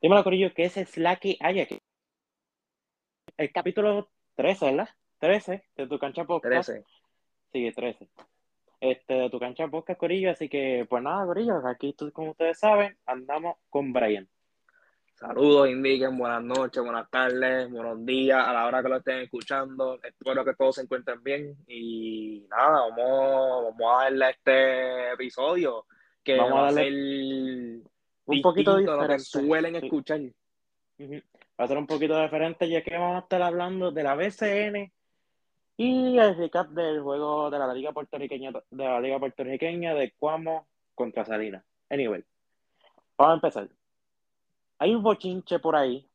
Dímelo, Corillo, ¿qué es Slacky hay aquí? El capítulo 13, ¿verdad? 13 de tu cancha podcast. 13. Sí, 13. Este, de tu cancha podcast, Corillo. Así que, pues nada, Corillo, aquí, como ustedes saben, andamos con Brian. Saludos, indiquen, buenas noches, buenas tardes, buenos días, a la hora que lo estén escuchando. Espero que todos se encuentren bien. Y nada, vamos, vamos a darle a este episodio que Vamos a va a darle ser Un poquito diferente. suelen Sí. escuchar. Va a ser un poquito diferente, ya que vamos a estar hablando de la BCN y el recap del juego de la Liga Puertorriqueña, de la Liga Puertorriqueña de Cuamo contra Salinas. Anyway, vamos a empezar. Hay un bochinche por ahí,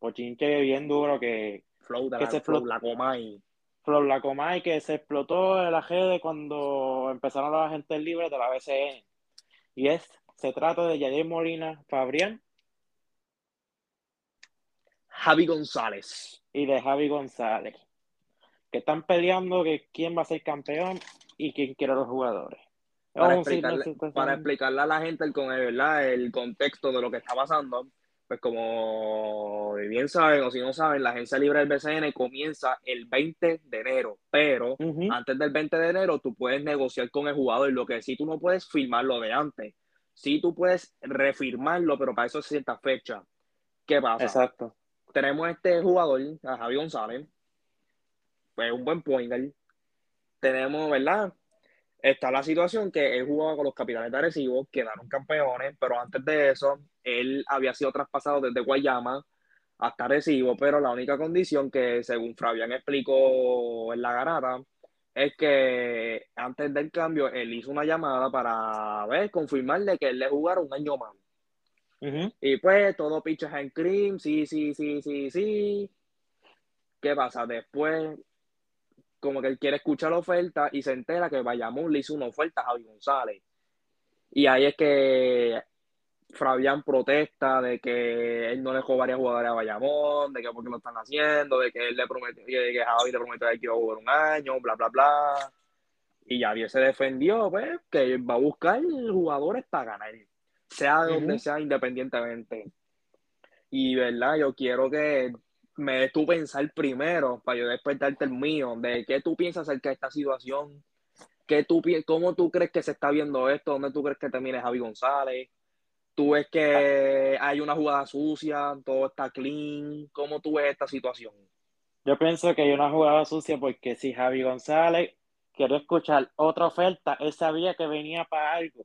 bochinche bien duro que Flow de Que la, se flow, la Comay. Flor la Comay que se explotó en la redes cuando empezaron los agentes libres de la BCN. Y es, se trata de Yadir Molina Fabrián Javi González. y de Javi González, que están peleando que quién va a ser campeón y quién quiere a los jugadores. Para explicarle, para explicarle a la gente el, ¿verdad? el contexto de lo que está pasando, pues como bien saben o si no saben, la agencia libre del BCN comienza el 20 de enero, pero antes del 20 de enero tú puedes negociar con el jugador, lo que sí tú no puedes firmarlo de antes, sí tú puedes refirmarlo, pero para eso es cierta fecha. ¿Qué pasa? Exacto. Tenemos este jugador, a Javi González, pues un buen point guard. Tenemos, ¿verdad? Está la situación que él jugaba con los capitanes de Arecibo, quedaron campeones, pero antes de eso, él había sido traspasado desde Guayama hasta Arecibo, pero la única condición que, según Fabián explicó en la garata, es que antes del cambio, él hizo una llamada para ver, confirmarle que él le jugara un año más. Y pues todo pitches en cream, sí, sí, sí, sí, sí. ¿Qué pasa? Después, como que él quiere escuchar la oferta y se entera que Bayamón le hizo una oferta a Javi González. Y ahí es que Fabián protesta de que él no le dejó varios jugadores a Bayamón, de que por qué lo están haciendo, de que él le prometió, de que Javi le prometió que iba a jugar un año, bla, bla, bla. Y Javier se defendió, pues, que va a buscar jugadores para ganar, sea de donde sea, independientemente. Y, ¿verdad? Yo quiero que me des tu pensar primero, para yo después darte el mío, de qué tú piensas acerca de esta situación, qué tú, cómo tú crees que se está viendo esto, dónde tú crees que termine Javi González, tú ves que hay una jugada sucia, todo está clean, ¿cómo tú ves esta situación? Yo pienso que hay una jugada sucia porque si Javi González quería escuchar otra oferta, él sabía que venía para algo,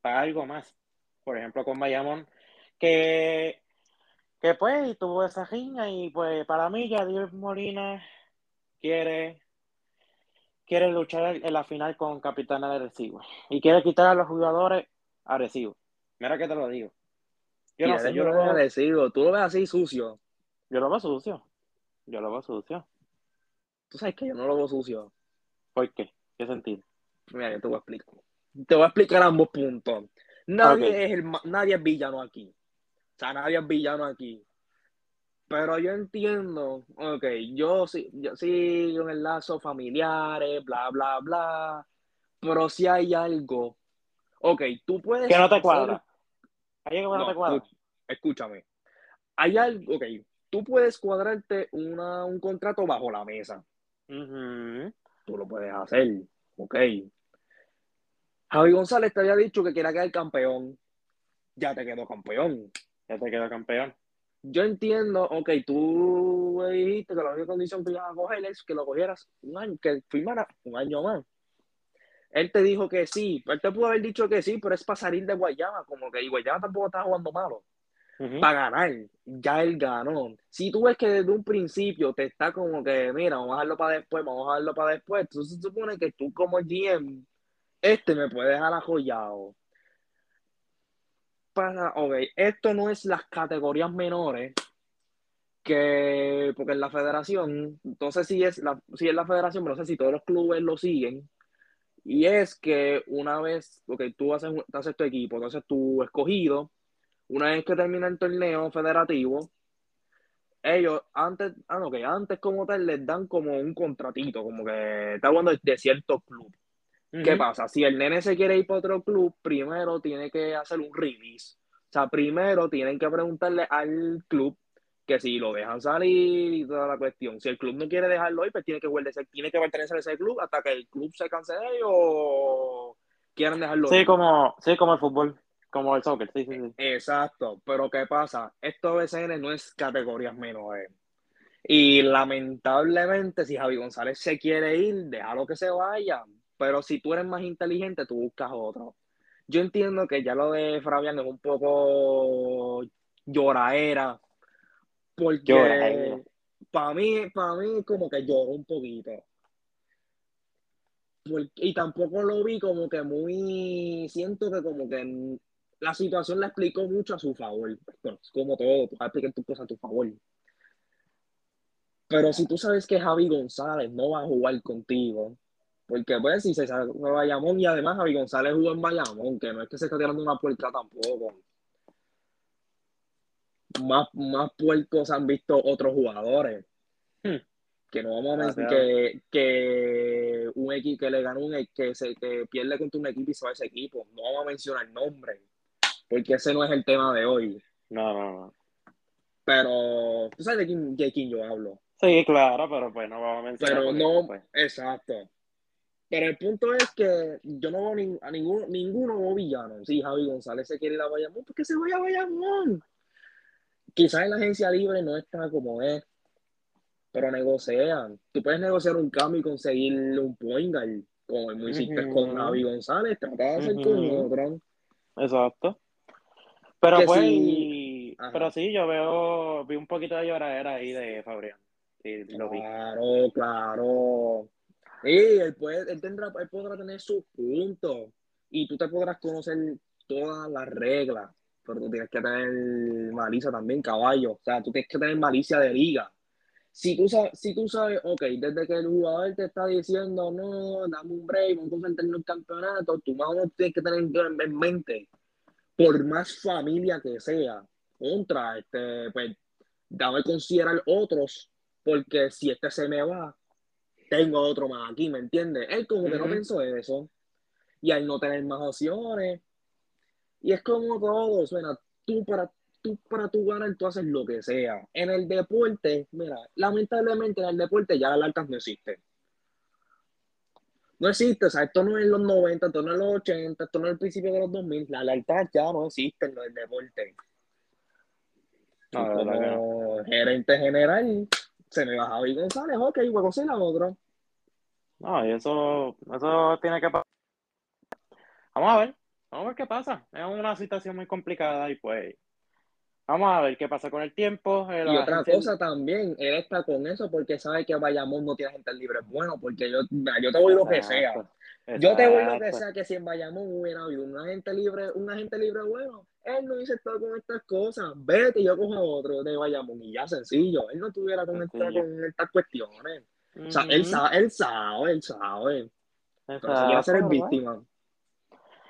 para algo más. Por ejemplo, con Bayamón, que, que pues tuvo esa riña y pues para mí Yadir Molina quiere, quiere luchar en la final con Capitán Arecibo y quiere quitar a los jugadores a Arecibo. Mira que te lo digo. Yo no sé, yo lo veo, agradecido, tú lo ves así sucio, yo lo veo sucio. Yo lo veo sucio. tú sabes que yo no lo veo sucio. ¿Por qué? ¿Qué sentido? Mira, yo te voy a explicar. Te voy a explicar ambos puntos. Nadie es el, nadie es villano aquí. O sea, nadie es villano aquí. Pero yo entiendo, ok, yo sí, yo sigo en el lazo familiares, bla, bla, bla. Pero si hay algo, ok, tú puedes Que no te cuadra. Hay algo que no, No, te cuadra. tú- escúchame. Hay algo, ok, tú puedes cuadrarte una, un contrato bajo la mesa. Tú lo puedes hacer, ok. Javi González te había dicho que quería quedar campeón. Ya te quedó campeón. Ya te quedó campeón. Yo entiendo, ok, tú dijiste que la única condición que ibas a coger es que lo cogieras un año, que firmara un año más. Él te dijo que sí, él te pudo haber dicho que sí, pero es para salir de Guayama, como que y Guayama tampoco está jugando malo. Para ganar, ya él ganó. Si tú ves que desde un principio te está como que, mira, vamos a dejarlo para después, vamos a dejarlo para después, entonces se supone que tú como GM, este me puede dejar ajoyado. Para, ok, esto no es las categorías menores que, porque en la federación, entonces si es la, si es la federación, pero no sé si todos los clubes lo siguen, y es que una vez, ok, tú haces, tú haces tu equipo, entonces tu escogido, una vez que termina el torneo federativo, ellos antes, ah, no, que antes como tal les dan como un contratito, como que está hablando de, cierto club. ¿Qué pasa? Si el nene se quiere ir para otro club, primero tiene que hacer un release. O sea, primero tienen que preguntarle al club que si lo dejan salir y toda la cuestión. Si el club no quiere dejarlo hoy, pues tiene que, tiene que pertenecer a ese club hasta que el club se canse de ellos o quieran dejarlo. Sí, como, sí, como el fútbol, como el soccer, sí, sí, sí. Exacto, pero ¿qué pasa? Esto BCN no es categorías menores. Y lamentablemente, si Javi González se quiere ir, déjalo que se vaya. Pero si tú eres más inteligente, tú buscas otro. Yo entiendo que ya lo de Fabián es un poco lloraera, porque para mí, para mí como que lloró un poquito. y tampoco lo vi como que muy, siento que como que la situación la explicó mucho a su favor. como todo, tú explicar tus cosas a tu favor. Pero si tú sabes que Javi González no va a jugar contigo, porque pues si se sale de Bayamón y además Javi González jugó en Bayamón, que no es que se está tirando una puerta tampoco. Más, más puercos han visto otros jugadores. Hmm. Que no vamos a decir que, que, un equipo que le ganó un que se que pierde contra un equipo y se va a ese equipo. No vamos a mencionar el nombre. Porque ese no es el tema de hoy. No, no, no. Pero, ¿tú sabes de quién, de quién yo hablo? Sí, claro, pero pues no vamos a mencionar. Pero no, pues. exacto. Pero el punto es que yo no veo a ninguno, ninguno villano. Si Javi González se quiere ir a Bayamón, porque se vaya a Bayamón. Quizás en la agencia libre no está como es, pero negocian. Tú puedes negociar un cambio y conseguir un point guard, como el hiciste con Javi González, trata de hacer con otro. Exacto. Pero pues, pero sí, yo veo, vi un poquito de lloradera ahí de Fabrián. Sí, lo claro, claro. Sí, él, puede, él, tendrá, él podrá tener sus puntos y tú te podrás conocer todas las reglas, pero tú tienes que tener malicia también, caballo. O sea, tú tienes que tener malicia de liga. Si tú sabes, si tú sabes, ok, desde que el jugador te está diciendo, no, dame un break, vamos a concentrarnos en el campeonato, tú más o menos tienes que tener en mente, por más familia que sea, contra, este, pues, dame considerar otros, porque si este se me va, tengo otro más aquí, ¿me entiendes? Él como que no pensó eso. Y al no tener más opciones. Y es como todo, suena, tú para tú para tu ganar, tú haces lo que sea. En el deporte, mira, lamentablemente en el deporte ya las largas no existen. No existe, o sea, esto no es los 90, esto no es los 80, esto no es el principio de los 2000, las largas ya no existen en el deporte. como gerente general, se me va Javi González, ok, voy a conseguir a otro. No, y eso, eso tiene que pasar. Vamos a ver, vamos a ver qué pasa. Es una situación muy complicada y pues vamos a ver qué pasa con el tiempo. y otra cosa también, él está con eso porque sabe que Bayamón no tiene gente libre bueno, porque yo, yo te voy lo que sea. Yo te voy lo que sea, que si en Bayamón hubiera habido un agente libre, un agente libre bueno, él no hubiese estado con estas cosas. Vete y yo cojo a otro de Bayamón y ya sencillo. Él no tuviera con, con estas cuestiones. O sea, él sabe, él sabe, él sabe. Pero se quiere hacer el víctima.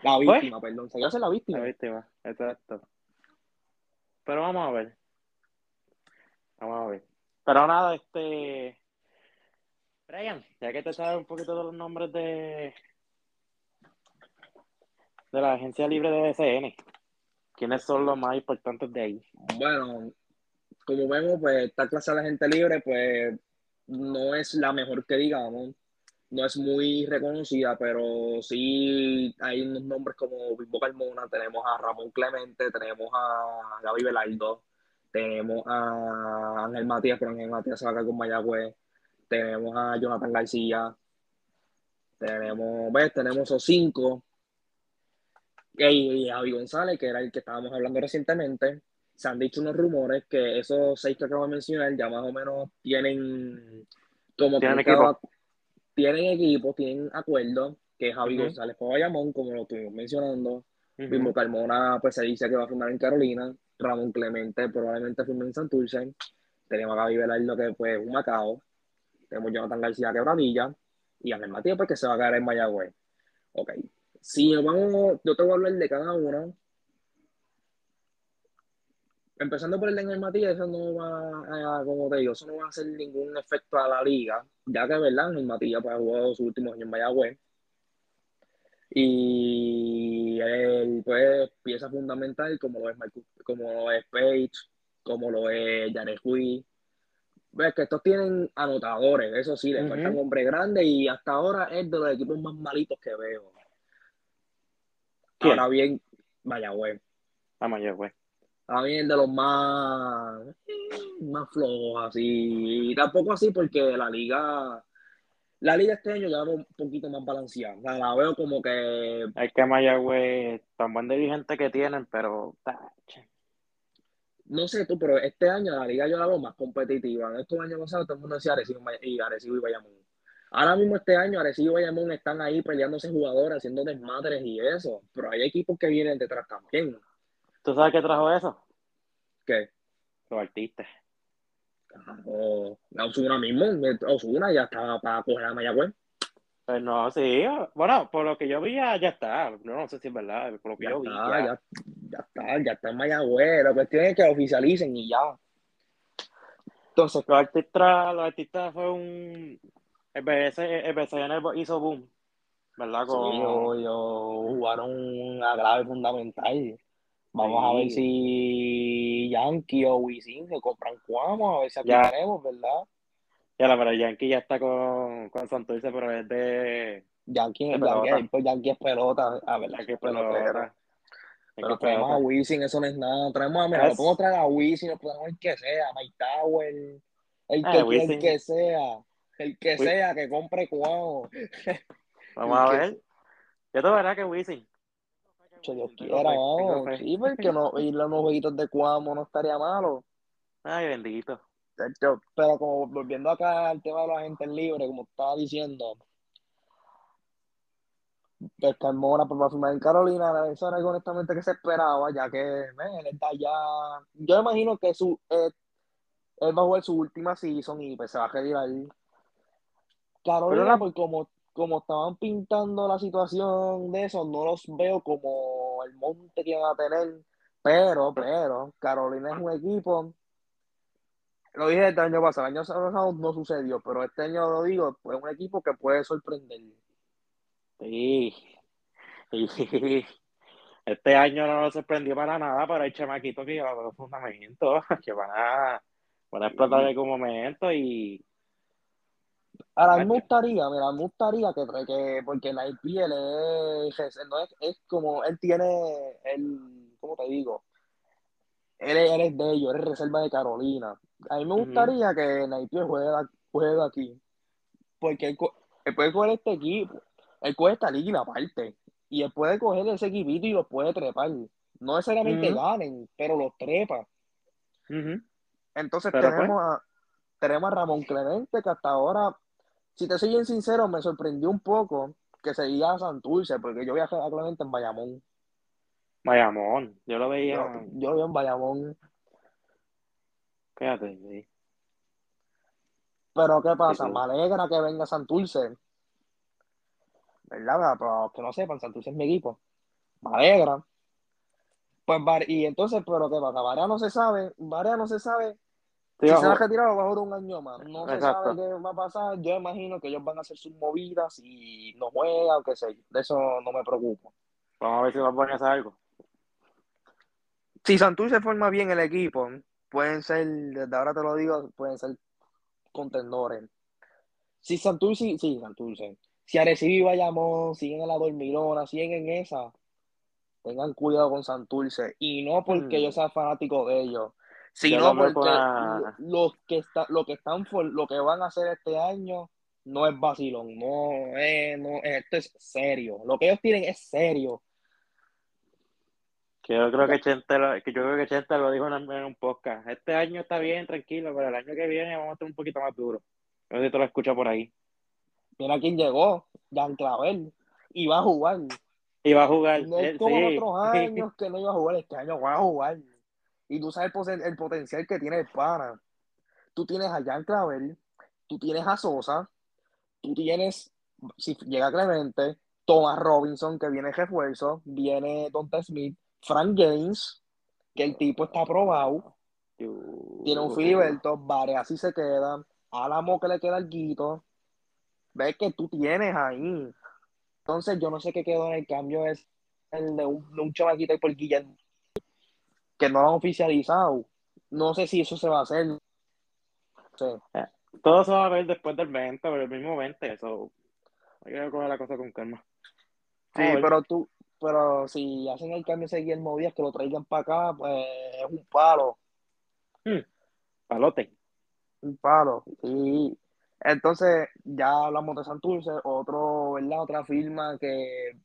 La pues, víctima, perdón. Se hacer la víctima. La víctima, exacto. Pero vamos a ver. Vamos a ver. Pero nada, este. Brian, ya que te sabes un poquito de los nombres de. de la agencia libre de BCN, ¿quiénes son los más importantes de ahí? Bueno, como vemos, pues esta clase de la gente libre, pues no es la mejor que digamos, no es muy reconocida, pero sí hay unos nombres como Bimbo Carmona, tenemos a Ramón Clemente, tenemos a Gaby Velardo, tenemos a Ángel Matías, pero Ángel Matías se va a con Mayagüez, tenemos a Jonathan García, tenemos, ¿ves? Tenemos esos cinco, y, a Javi González, que era el que estábamos hablando recientemente, se han dicho unos rumores que esos seis que acabo de mencionar ya más o menos tienen como tienen. Tienen equipo, tienen acuerdo, que Javi González por Bayamón, como lo estuvimos mencionando, uh Carmona pues se dice que va a firmar en Carolina, Ramón Clemente probablemente firme en Santurce, tenemos a Gaby Velardo que pues un Macao, tenemos Jonathan García Quebradilla y a Matías pues que se va a quedar en Mayagüez. Ok, si vamos, yo te voy a hablar de cada uno, empezando por el de Matías, eso no va a, como te digo, eso no va a hacer ningún efecto a la liga, ya que, ¿verdad? El Matías pues, ha jugado sus últimos años en Mayagüez. Y él, pues, pieza fundamental como lo es, como lo es Page, como lo es Jared Ves que estos tienen anotadores, eso sí, le faltan hombres grandes y hasta ahora es de los equipos más malitos que veo. Ahora bien, Mayagüez. A ah, Mayagüez. Ahora bien, de los más, más flojos, así. Y tampoco así porque la liga la liga este año ya va un poquito más balanceada. la veo como que. Es que Mayagüez, tan buen dirigente que tienen, pero. No sé tú, pero este año la liga yo la veo más competitiva. En estos años pasados todo el mundo decía Arecibo y Arecibo y Bayamón. Ahora mismo este año Arecibo y Bayamón están ahí peleándose jugadores, haciendo desmadres y eso. Pero hay equipos que vienen detrás también. ¿Tú sabes qué trajo eso? ¿Qué? Los artistas. O la Osuna mismo, Osuna ya estaba para coger a Mayagüez. Pues no, sí, bueno, por lo que yo vi ya está, no, no sé si es verdad, por lo que ya yo vi. Ya. Ya, ya. está, ya está en Mayagüez, la cuestión es que oficialicen y ya. Entonces, los artistas, los artistas fue un... El BS, el BCN hizo boom, ¿verdad? Como... Sí, yo, jugaron una clave fundamental. Vamos a ver si Yankee o Wisin se compran Cuamo, a ver si aquí ya. tenemos, ¿verdad? Ya, la verdad, Yankee ya está con, con Santurce, pero es de. Yankee, de Yankee, pues Yankee es pelota, a ver, Yankee es pelota. Pero traemos a Wisin, eso no es nada. Traemos a, mira, lo podemos traer a Wisin, lo podemos el que sea, Mike Tower, el ah, que, el que sea, el que sea, que compre Cuamo. Vamos a ver. Yo te verás que Wisin Dios quiera, vamos. Sí, porque no, ir a unos jueguitos de Cuamo no estaría malo. Ay, bendito. Pero como volviendo acá al tema de la gente libre, como estaba diciendo, pues Carmona pues, va a firmar en Carolina, eso era honestamente que se esperaba, ya que él está ya. Yo imagino que su, eh, él va a jugar su última season y pues se va a retirar. Carolina, pues como como estaban pintando la situación de eso, no los veo como el monte que van a tener. Pero, pero, Carolina es un equipo. Lo dije el año pasado, el año pasado no sucedió, pero este año lo digo, pues es un equipo que puede sorprender. Sí. Este año no nos sorprendió para nada, pero hay chamaquitos que llevan los fundamentos, que van a, van a explotar en algún momento y Ahora, me gustaría, mira, me gustaría que, que porque la IPL es, no es, es, como, él tiene, el, ¿cómo te digo? Él, es de ellos, él es reserva de Carolina. A mí me gustaría que la IPL juegue, aquí, porque él, puede coger este equipo, él coge esta liga aparte, y él puede coger ese equipito y los puede trepar. No necesariamente ganen, pero los trepa. Entonces tenemos, pues a, tenemos a Ramón Clemente, que hasta ahora si te soy bien sincero, me sorprendió un poco que seguía a Santurce, porque yo viajé a Clemente en Bayamón. Bayamón, yo lo veía. Yo, lo vi en Bayamón. Fíjate, sí. Pero ¿qué pasa? Me alegra que venga Santurce. ¿Verdad? Pero que no sepan, Santurce es mi equipo. Me alegra. Pues, y entonces, pero ¿qué pasa? Varea no se sabe, Varea no se sabe si se va a retirar, va a jugar un año más. No se sabe qué va a pasar. Yo imagino que ellos van a hacer sus movidas y no juegan, qué sé De eso no me preocupo. Vamos a ver si va a hacer algo. Si Santurce forma bien el equipo, pueden ser, desde ahora te lo digo, pueden ser contendores. Si Santurce, sí, Santurce. Si Arecibo y Bayamón siguen en la dormilona, siguen en esa, tengan cuidado con Santurce. Y no porque mm. yo sea fanático de ellos, sino porque los que está, lo que están lo que van a hacer este año no es vacilón, no, es, no esto es serio. Lo que ellos tienen es serio. Que yo creo que Chente lo, que yo creo que Chente lo dijo en, un podcast. Este año está bien, tranquilo, pero el año que viene vamos a estar un poquito más duro. No sé si tú lo escuchas por ahí. Mira quién llegó, Jan Clavel, y va a jugar. Y va a jugar. No es como otros años que no iba a jugar, este año va a jugar. Y tú sabes el, potencial que tiene el pana. Tú tienes a Jan Clavel, tú tienes a Sosa, tú tienes, si llega Clemente, Thomas Robinson, que viene refuerzo, viene Donta Smith, Frank James, que el tipo está aprobado, tiene un Filiberto, Vare, así se queda, Álamo que le queda el guito, ves que tú tienes ahí. Entonces yo no sé qué quedó en el cambio es el de un, de un por Guillermo, que no lo han oficializado. No sé si eso se va a hacer. Sí. Todo se va a ver después del 20, pero el mismo 20, eso. Hay que coger la cosa con calma. Sí, pero tú, pero si hacen el cambio ese Guillermo Díaz, que lo traigan para acá, pues es un palo. Hmm. Palote. Un palo. Y entonces ya hablamos de Santurce, otro, ¿verdad? Otra firma que,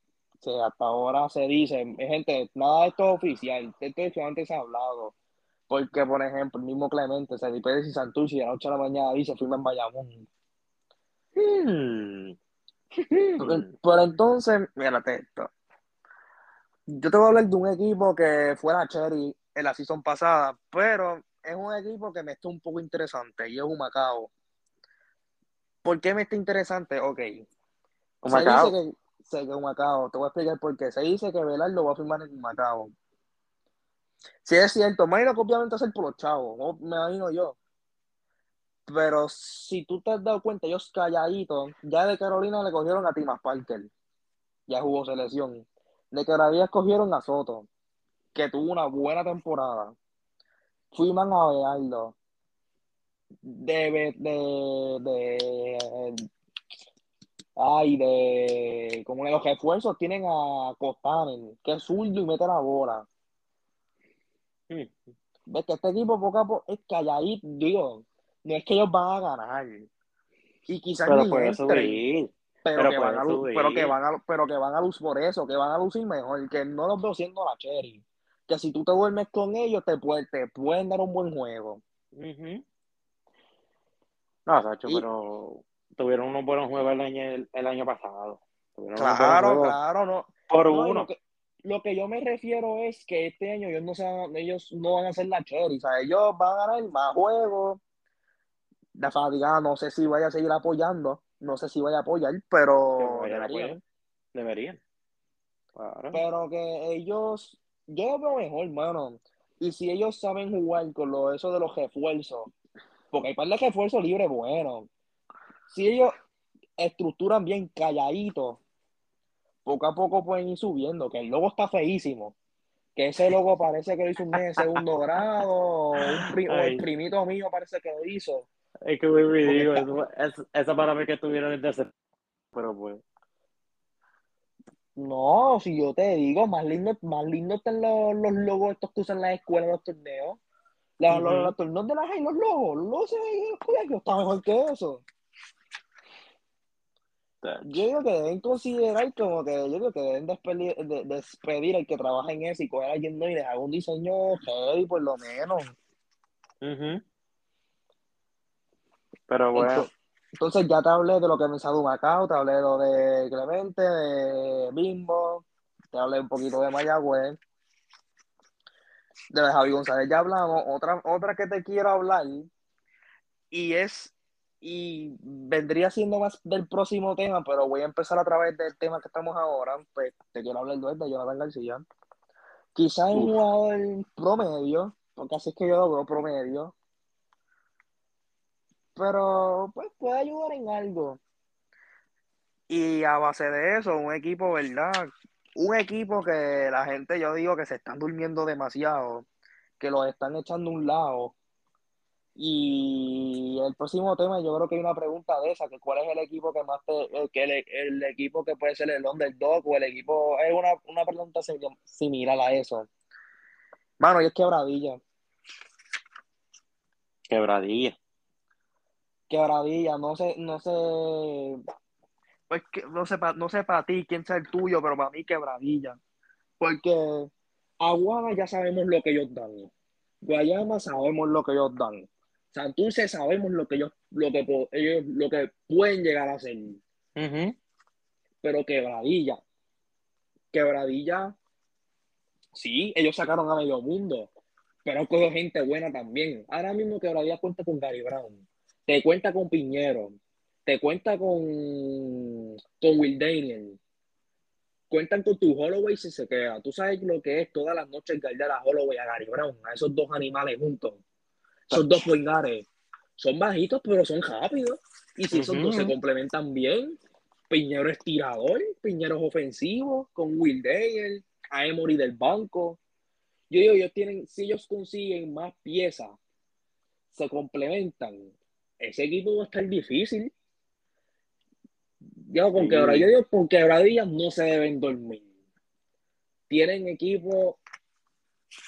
hasta ahora se dice, gente, nada de esto es oficial, esto es antes se ha hablado. Porque, por ejemplo, el mismo Clemente, se Pérez y Santurce, y a la noche a la mañana dice, firma en Bayamón. Hmm. Pero entonces, mírate esto. Yo te voy a hablar de un equipo que fue la Cherry en la season pasada, pero es un equipo que me está un poco interesante y es un Macao. ¿Por qué me está interesante? Ok. Se dice que Macao, te voy a explicar por qué. Se dice que Velardo va a firmar en Macao. Si es cierto, imagino que obviamente es por los chavos, me imagino yo. Pero si tú te has dado cuenta, ellos calladitos, ya de Carolina le cogieron a Timas Parker. Ya jugó selección de que ahora escogieron a Soto, que tuvo una buena temporada. Fuimos a verlo. De, de, de, ay, de, como los refuerzos tienen a Costanen, que es zurdo y mete la bola. Ves que este equipo poco a poco es calladito, digo, no es que ellos van a ganar. Y quizás ni puede pero, que van a, pero que van a pero que van a lucir por eso, que van a lucir mejor, que no los veo siendo la cherry. Que si tú te duermes con ellos, te, te pueden dar un buen juego. No, Sacho, pero tuvieron unos buenos juegos el año, el, año pasado. claro, claro, no. Por uno. Lo que, lo que, yo me refiero es que este año ellos no, se ellos no van a ser la cherry, o sea, ellos van a ganar más juegos. La fatiga, no sé si vaya a seguir apoyando, no sé si vaya a apoyar, pero deberían. Deberían. Pero que ellos, yo lo veo mejor, hermano. Y si ellos saben jugar con lo, eso de los refuerzos, porque hay par de refuerzos libres bueno. Si ellos estructuran bien calladito, poco a poco pueden ir subiendo, que el logo está feísimo. Que ese logo parece que lo hizo un mes de segundo grado, o, el primito mío parece que lo hizo. Es que muy ridículo. esa para mí que tuvieron el Pero pues. No, si yo te digo, más lindo, más lindo están los, los logos estos que usan las escuelas, los torneos. Los, los, torneos de las hay, los logos, los logos de está mejor que eso. Yo digo que deben considerar como que yo digo que deben despedir, de, despedir al que trabaja en eso y coger a alguien y dejar un diseño heavy por lo menos. Pero bueno. Entonces, ya te hablé de lo que me salió Macao, te hablé de lo de Clemente, de Bimbo, te hablé un poquito de Mayagüez, de Javi González ya hablamos. Otra, otra que te quiero hablar, y es, y vendría siendo más del próximo tema, pero voy a empezar a través del tema que estamos ahora, pues te quiero hablar de Jonathan García. Quizás un jugador promedio, porque así es que yo lo veo promedio, pero pues puede ayudar en algo. Y a base de eso, un equipo, ¿verdad? Un equipo que la gente, yo digo que se están durmiendo demasiado, que los están echando a un lado. Y el próximo tema, yo creo que hay una pregunta de esa, que cuál es el equipo que más te, que el, equipo que puede ser el underdog o el equipo, es una, una pregunta similar a eso. Mano, y es quebradilla. Quebradilla quebradilla, no sé, no sé, pues que, no sé, no sé para ti quién sea el tuyo, pero para mí quebradilla. Porque Aguada ya sabemos lo que ellos dan. Guayama sabemos lo que ellos dan. Santurce sabemos lo que ellos, lo que ellos, lo que pueden llegar a hacer. Pero quebradilla. Quebradilla. Sí, ellos sacaron a medio mundo. Pero cogió gente buena también. Ahora mismo quebradilla cuenta con Gary Brown te cuenta con Piñero, te cuenta con, con Will Daniel, cuentan con tu Holloway si se queda. Tú sabes lo que es todas las noches guardar a Holloway a Gary Brown, a esos dos animales juntos. Esos dos poingares. Son bajitos, pero son rápidos. Y si esos dos se complementan bien, Piñero es tirador, Piñero es ofensivo, con Will Daniel. a Emory del banco. Yo digo, ellos tienen, si ellos consiguen más piezas, se complementan, ese equipo va a estar difícil. Yo con Sí. yo digo, con quebradillas no se deben dormir. Tienen equipo,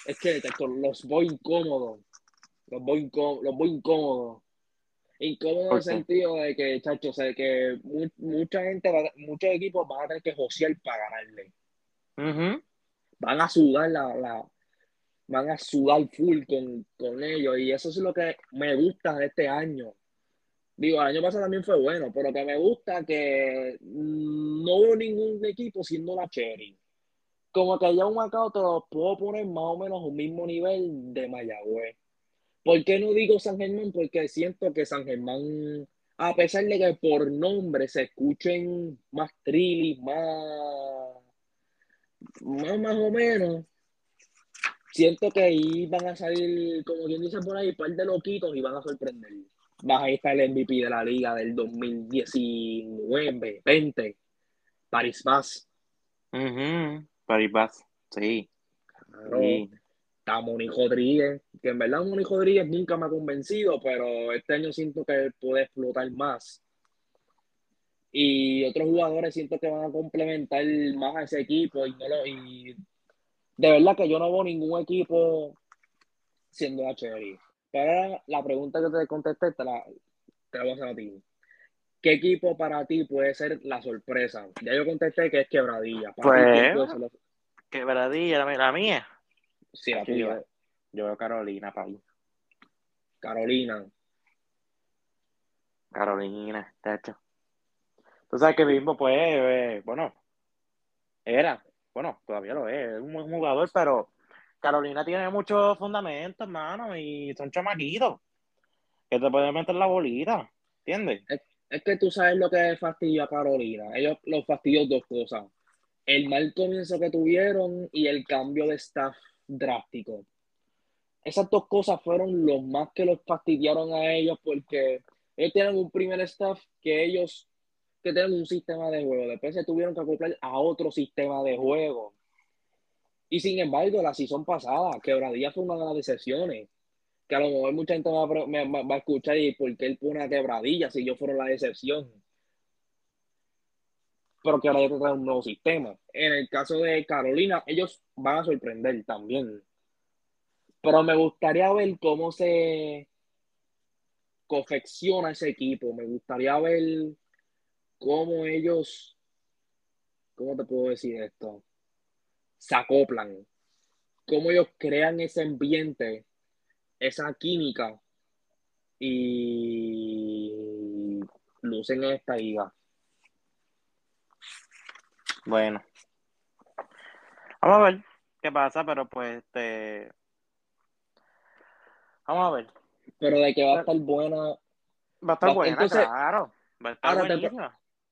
es que los voy incómodos. Los voy incómodos, los voy incómodos. Incómodo en ¿Por el sentido de que, chacho, sé que mu- mucha gente, va- muchos equipos van a tener que josear para ganarle. Van a sudar la, la- van a sudar full con, con ellos. Y eso es lo que me gusta de este año. Digo, el año pasado también fue bueno, pero que me gusta que no veo ningún equipo siendo la Cherry. Como que ya un Macao te lo puedo poner más o menos un mismo nivel de Mayagüez. ¿Por qué no digo San Germán? Porque siento que San Germán, a pesar de que por nombre se escuchen más trillis, más, más, más o menos, siento que ahí van a salir, como quien dice por ahí, un par de loquitos y van a sorprender. Vas a estar el MVP de la liga del 2019, 20, Paris Bass. Ujú. Paribas. Sí. Claro. Sí. Está Moni Rodríguez, que en verdad Moni Rodríguez nunca me ha convencido, pero este año siento que puede explotar más. Y otros jugadores siento que van a complementar más a ese equipo y, no lo, y de verdad que yo no veo ningún equipo siendo Cherry. Pero la pregunta que te contesté te la, te la voy a hacer a ti. ¿Qué equipo para ti puede ser la sorpresa? Ya yo contesté que es Quebradilla. Para Pues, ti, ¿quién puede ser la, Quebradilla, la, la mía. Sí, la Yo, veo Carolina, país. Carolina. Carolina, tacho. Tú sabes que mismo, pues, eh, bueno, era, bueno, todavía lo es, es un buen jugador, pero Carolina tiene muchos fundamentos, hermano, y son chamaquitos que te pueden meter la bolita, ¿entiendes? Es que tú sabes lo que fastidió a Carolina. Ellos los fastidió dos cosas. El mal comienzo que tuvieron y el cambio de staff drástico. Esas dos cosas fueron los más que los fastidiaron a ellos porque ellos tienen un primer staff que ellos que tienen un sistema de juego. Después se tuvieron que acoplar a otro sistema de juego. Y sin embargo, la season pasada, Quebradilla fue una de las decepciones. Que a lo mejor mucha gente va a, me- va a escuchar y por qué él pone a Quebradilla si yo fuera la decepción. Pero Quebradilla te trae un nuevo sistema. En el caso de Carolina, ellos van a sorprender también. Pero me gustaría ver cómo se confecciona ese equipo. Me gustaría ver cómo ellos, ¿cómo te puedo decir esto? Se acoplan. Cómo ellos crean ese ambiente, esa química y lucen en esta liga. Bueno, vamos a ver qué pasa, pero pues, este, vamos a ver. Pero de que va a estar buena. Va a estar buena, entonces, claro, va a estar ahora te-.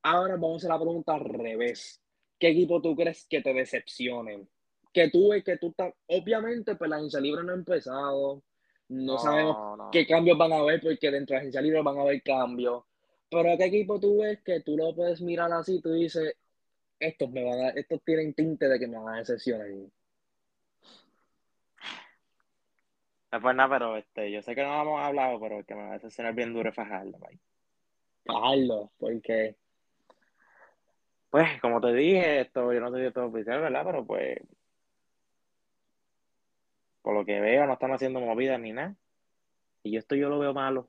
Ahora vamos a hacer la pregunta al revés. ¿Qué equipo tú crees que te decepcionen? Que tú ves que tú estás. Obviamente, pues la agencia libre no ha empezado. No, sabemos no. qué cambios van a haber, porque dentro de la agencia libre van a haber cambios. Pero ¿qué equipo tú ves que tú lo puedes mirar así? Tú dices, estos me van a, estos tienen tinte de que me van a decepcionar. No es por nada, pero este, yo sé que no hemos hablado, pero el que me va a decepcionar bien duro es Fajardo, país. Bajarlo, porque Pues, como te dije, esto, yo no sé si esto es oficial, ¿verdad? Pero pues, por lo que veo, no están haciendo movidas ni nada. Y esto yo lo veo malo.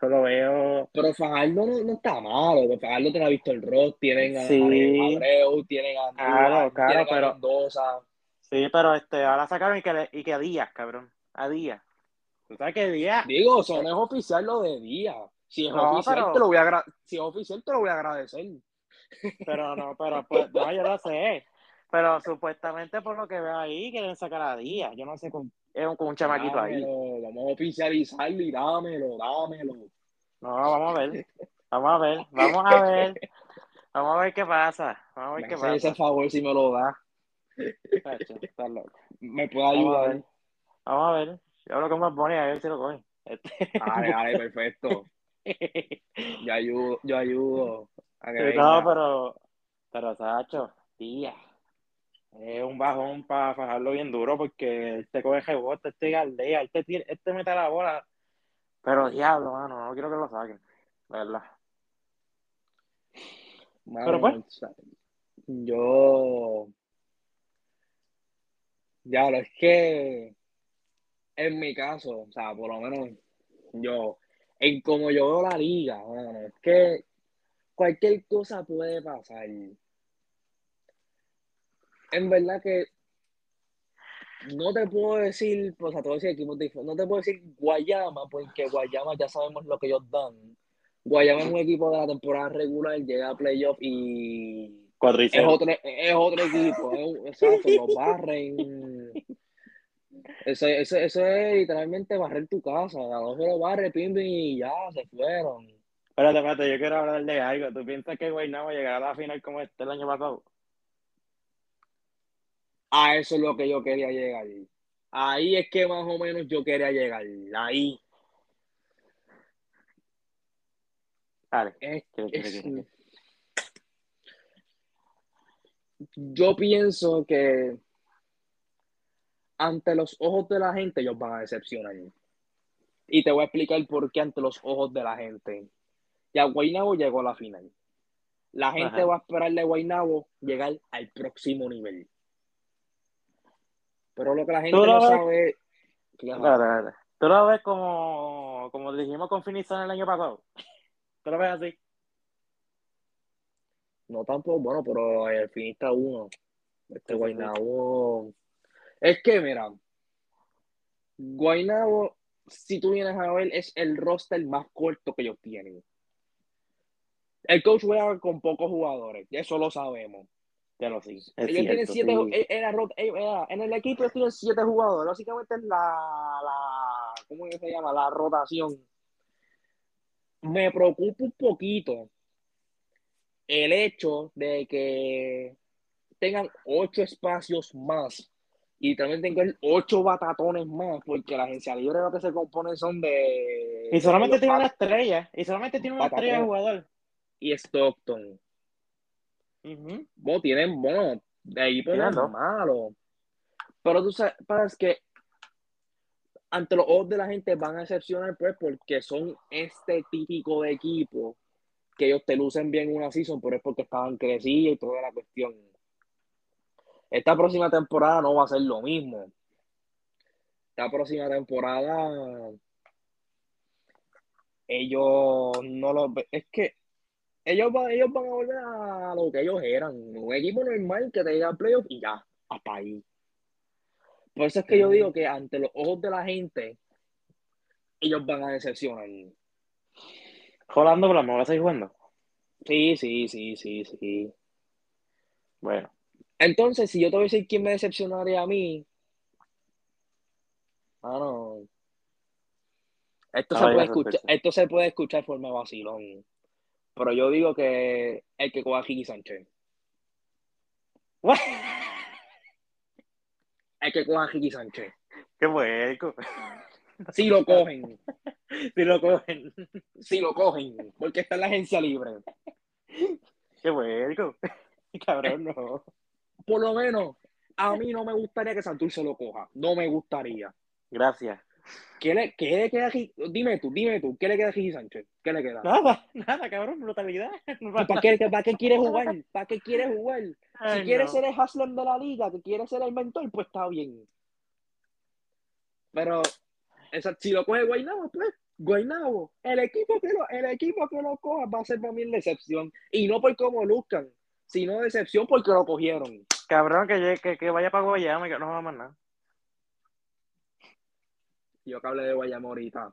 Yo lo veo. Pero Fajardo no, no está malo, porque Fajardo tiene a Víctor Ross, tienen a Sí. a Abreu, tienen a Claro, Andújar, claro, tienen a pero- Mendoza. Sí, pero este, ahora sacaron y que, y que a Díaz, cabrón. A Díaz. ¿Tú sabes que Díaz? Digo, eso no es oficial lo de día. Si es No, oficial, pero- te lo voy a si es oficial, te lo voy a agradecer. Pero no, pero pues, no, yo lo sé. Pero supuestamente por lo que veo ahí, quieren sacar a Díaz. Yo no sé, con, es un, con un chamaquito ahí. Vamos a oficializarlo y dámelo, dámelo. No, vamos a ver. Vamos a ver, vamos a ver. Vamos a ver qué pasa. Vamos a ver Me qué hace ese pasa. favor si me lo da. Loco. Me puede Vamos a ayudar. ver. Vamos a ver. Yo hablo con más Bunny a ver si lo cogen. Este... Dale, dale, perfecto. Yo ayudo, yo ayudo a que no, venga. pero, pero Sacho, tía. Es un bajón para fajarlo bien duro porque este coge rebote, este galdea, este, tira- este mete la bola. Pero diablo, mano, no quiero que lo saquen. verdad. Mano, Pero pues. yo. Ya, lo es que. En mi caso, o sea, por lo menos yo. En como yo veo la liga, mano, es que cualquier cosa puede pasar. En verdad que. No te puedo decir, pues a todos los equipos diferentes, no te puedo decir Guayama, porque Guayama ya sabemos lo que ellos dan. Guayama es un equipo de la temporada regular, llega a playoff y es otro, es otro equipo, es exacto, los barren. Eso, eso, eso es literalmente barrer tu casa, a los lo barre, pim, pim, y ya, se fueron. Espérate, espérate, yo quiero hablar de algo. ¿Tú piensas que Guaynabo llegará a la final como este el año pasado? A eso es lo que yo quería llegar. Ahí es que más o menos yo quería llegar, ahí. Dale. Es- es- yo pienso que ante los ojos de la gente ellos van a decepcionar. Y te voy a explicar por qué ante los ojos de la gente. Ya Guaynabo llegó a la final. La gente Ajá. va a esperarle a Guaynabo llegar al próximo nivel. Pero lo que la gente no ves- sabe espérate. ¿Tú lo ves como, como dijimos con Finizón el año pasado? ¿Tú lo ves así? no tampoco, bueno, pero el finista uno. Este Sí, sí, Guaynabo. Es que, mira, Guaynabo, si tú vienes a ver, es el roster más corto que ellos tienen. El coach juega con pocos jugadores, eso lo sabemos. Es ellos tienen siete, sí. era rot- eh, era- en el equipo ellos tienen siete jugadores, básicamente es la, la, ¿cómo se llama? La rotación. Me preocupa un poquito el hecho de que tengan ocho espacios más y también tengan ocho batatones más, porque la agencia libre lo que se compone son de... Y solamente tiene una estrella. Y solamente tiene una Patatón. estrella de jugador. y Stockton. Bueno, tienen, bueno, de ahí pues no es Tienen dos. malo. Pero tú sabes, sabes que ante los ojos de la gente van a decepcionar, pues, porque son este típico de equipo que ellos te lucen bien una season, pero es porque estaban crecidos y toda la cuestión. Esta próxima temporada no va a ser lo mismo. Esta próxima temporada ellos no lo es que ellos van, ellos van a volver a lo que ellos eran, un equipo normal que te llega a playoff y ya, hasta ahí. Por eso es que yo digo que ante los ojos de la gente, ellos van a decepcionar. Rolando, pero me vas a seguir jugando. Sí, sí, sí, sí, sí. Bueno, Entonces, si yo te voy a decir quién me decepcionaría a mí, esto, No se vayas puede escuchar, esto se puede escuchar de forma vacilón. Pero yo digo que el que coja a Sánchez. El que coja a Sánchez. qué puerco. Si lo cogen, Si lo cogen. si lo cogen, porque está en la agencia libre. Qué puerco. Cabrón, no. Por lo menos, a mí no me gustaría que Santurce lo coja. No me gustaría. Gracias. ¿Qué le, qué le queda a Kiki? Dime tú, dime tú, ¿qué le queda a Kiki Sánchez? ¿Qué le queda? Nada, nada, cabrón, brutalidad. ¿Para qué, para qué quiere jugar? ¿Para qué quiere jugar? Si Ay, quiere no. ser el hustler de la liga, que quiere ser el mentor, pues está bien. Pero esa- si lo coge Guaynabo, pues Guaynabo, el equipo que lo, el equipo que lo coja va a ser para mí la decepción. Y no por cómo luzcan, sino decepción porque lo cogieron. Cabrón, que, que, que vaya para Guayama y que no va más nada. Yo que hablé de Guayama ahorita.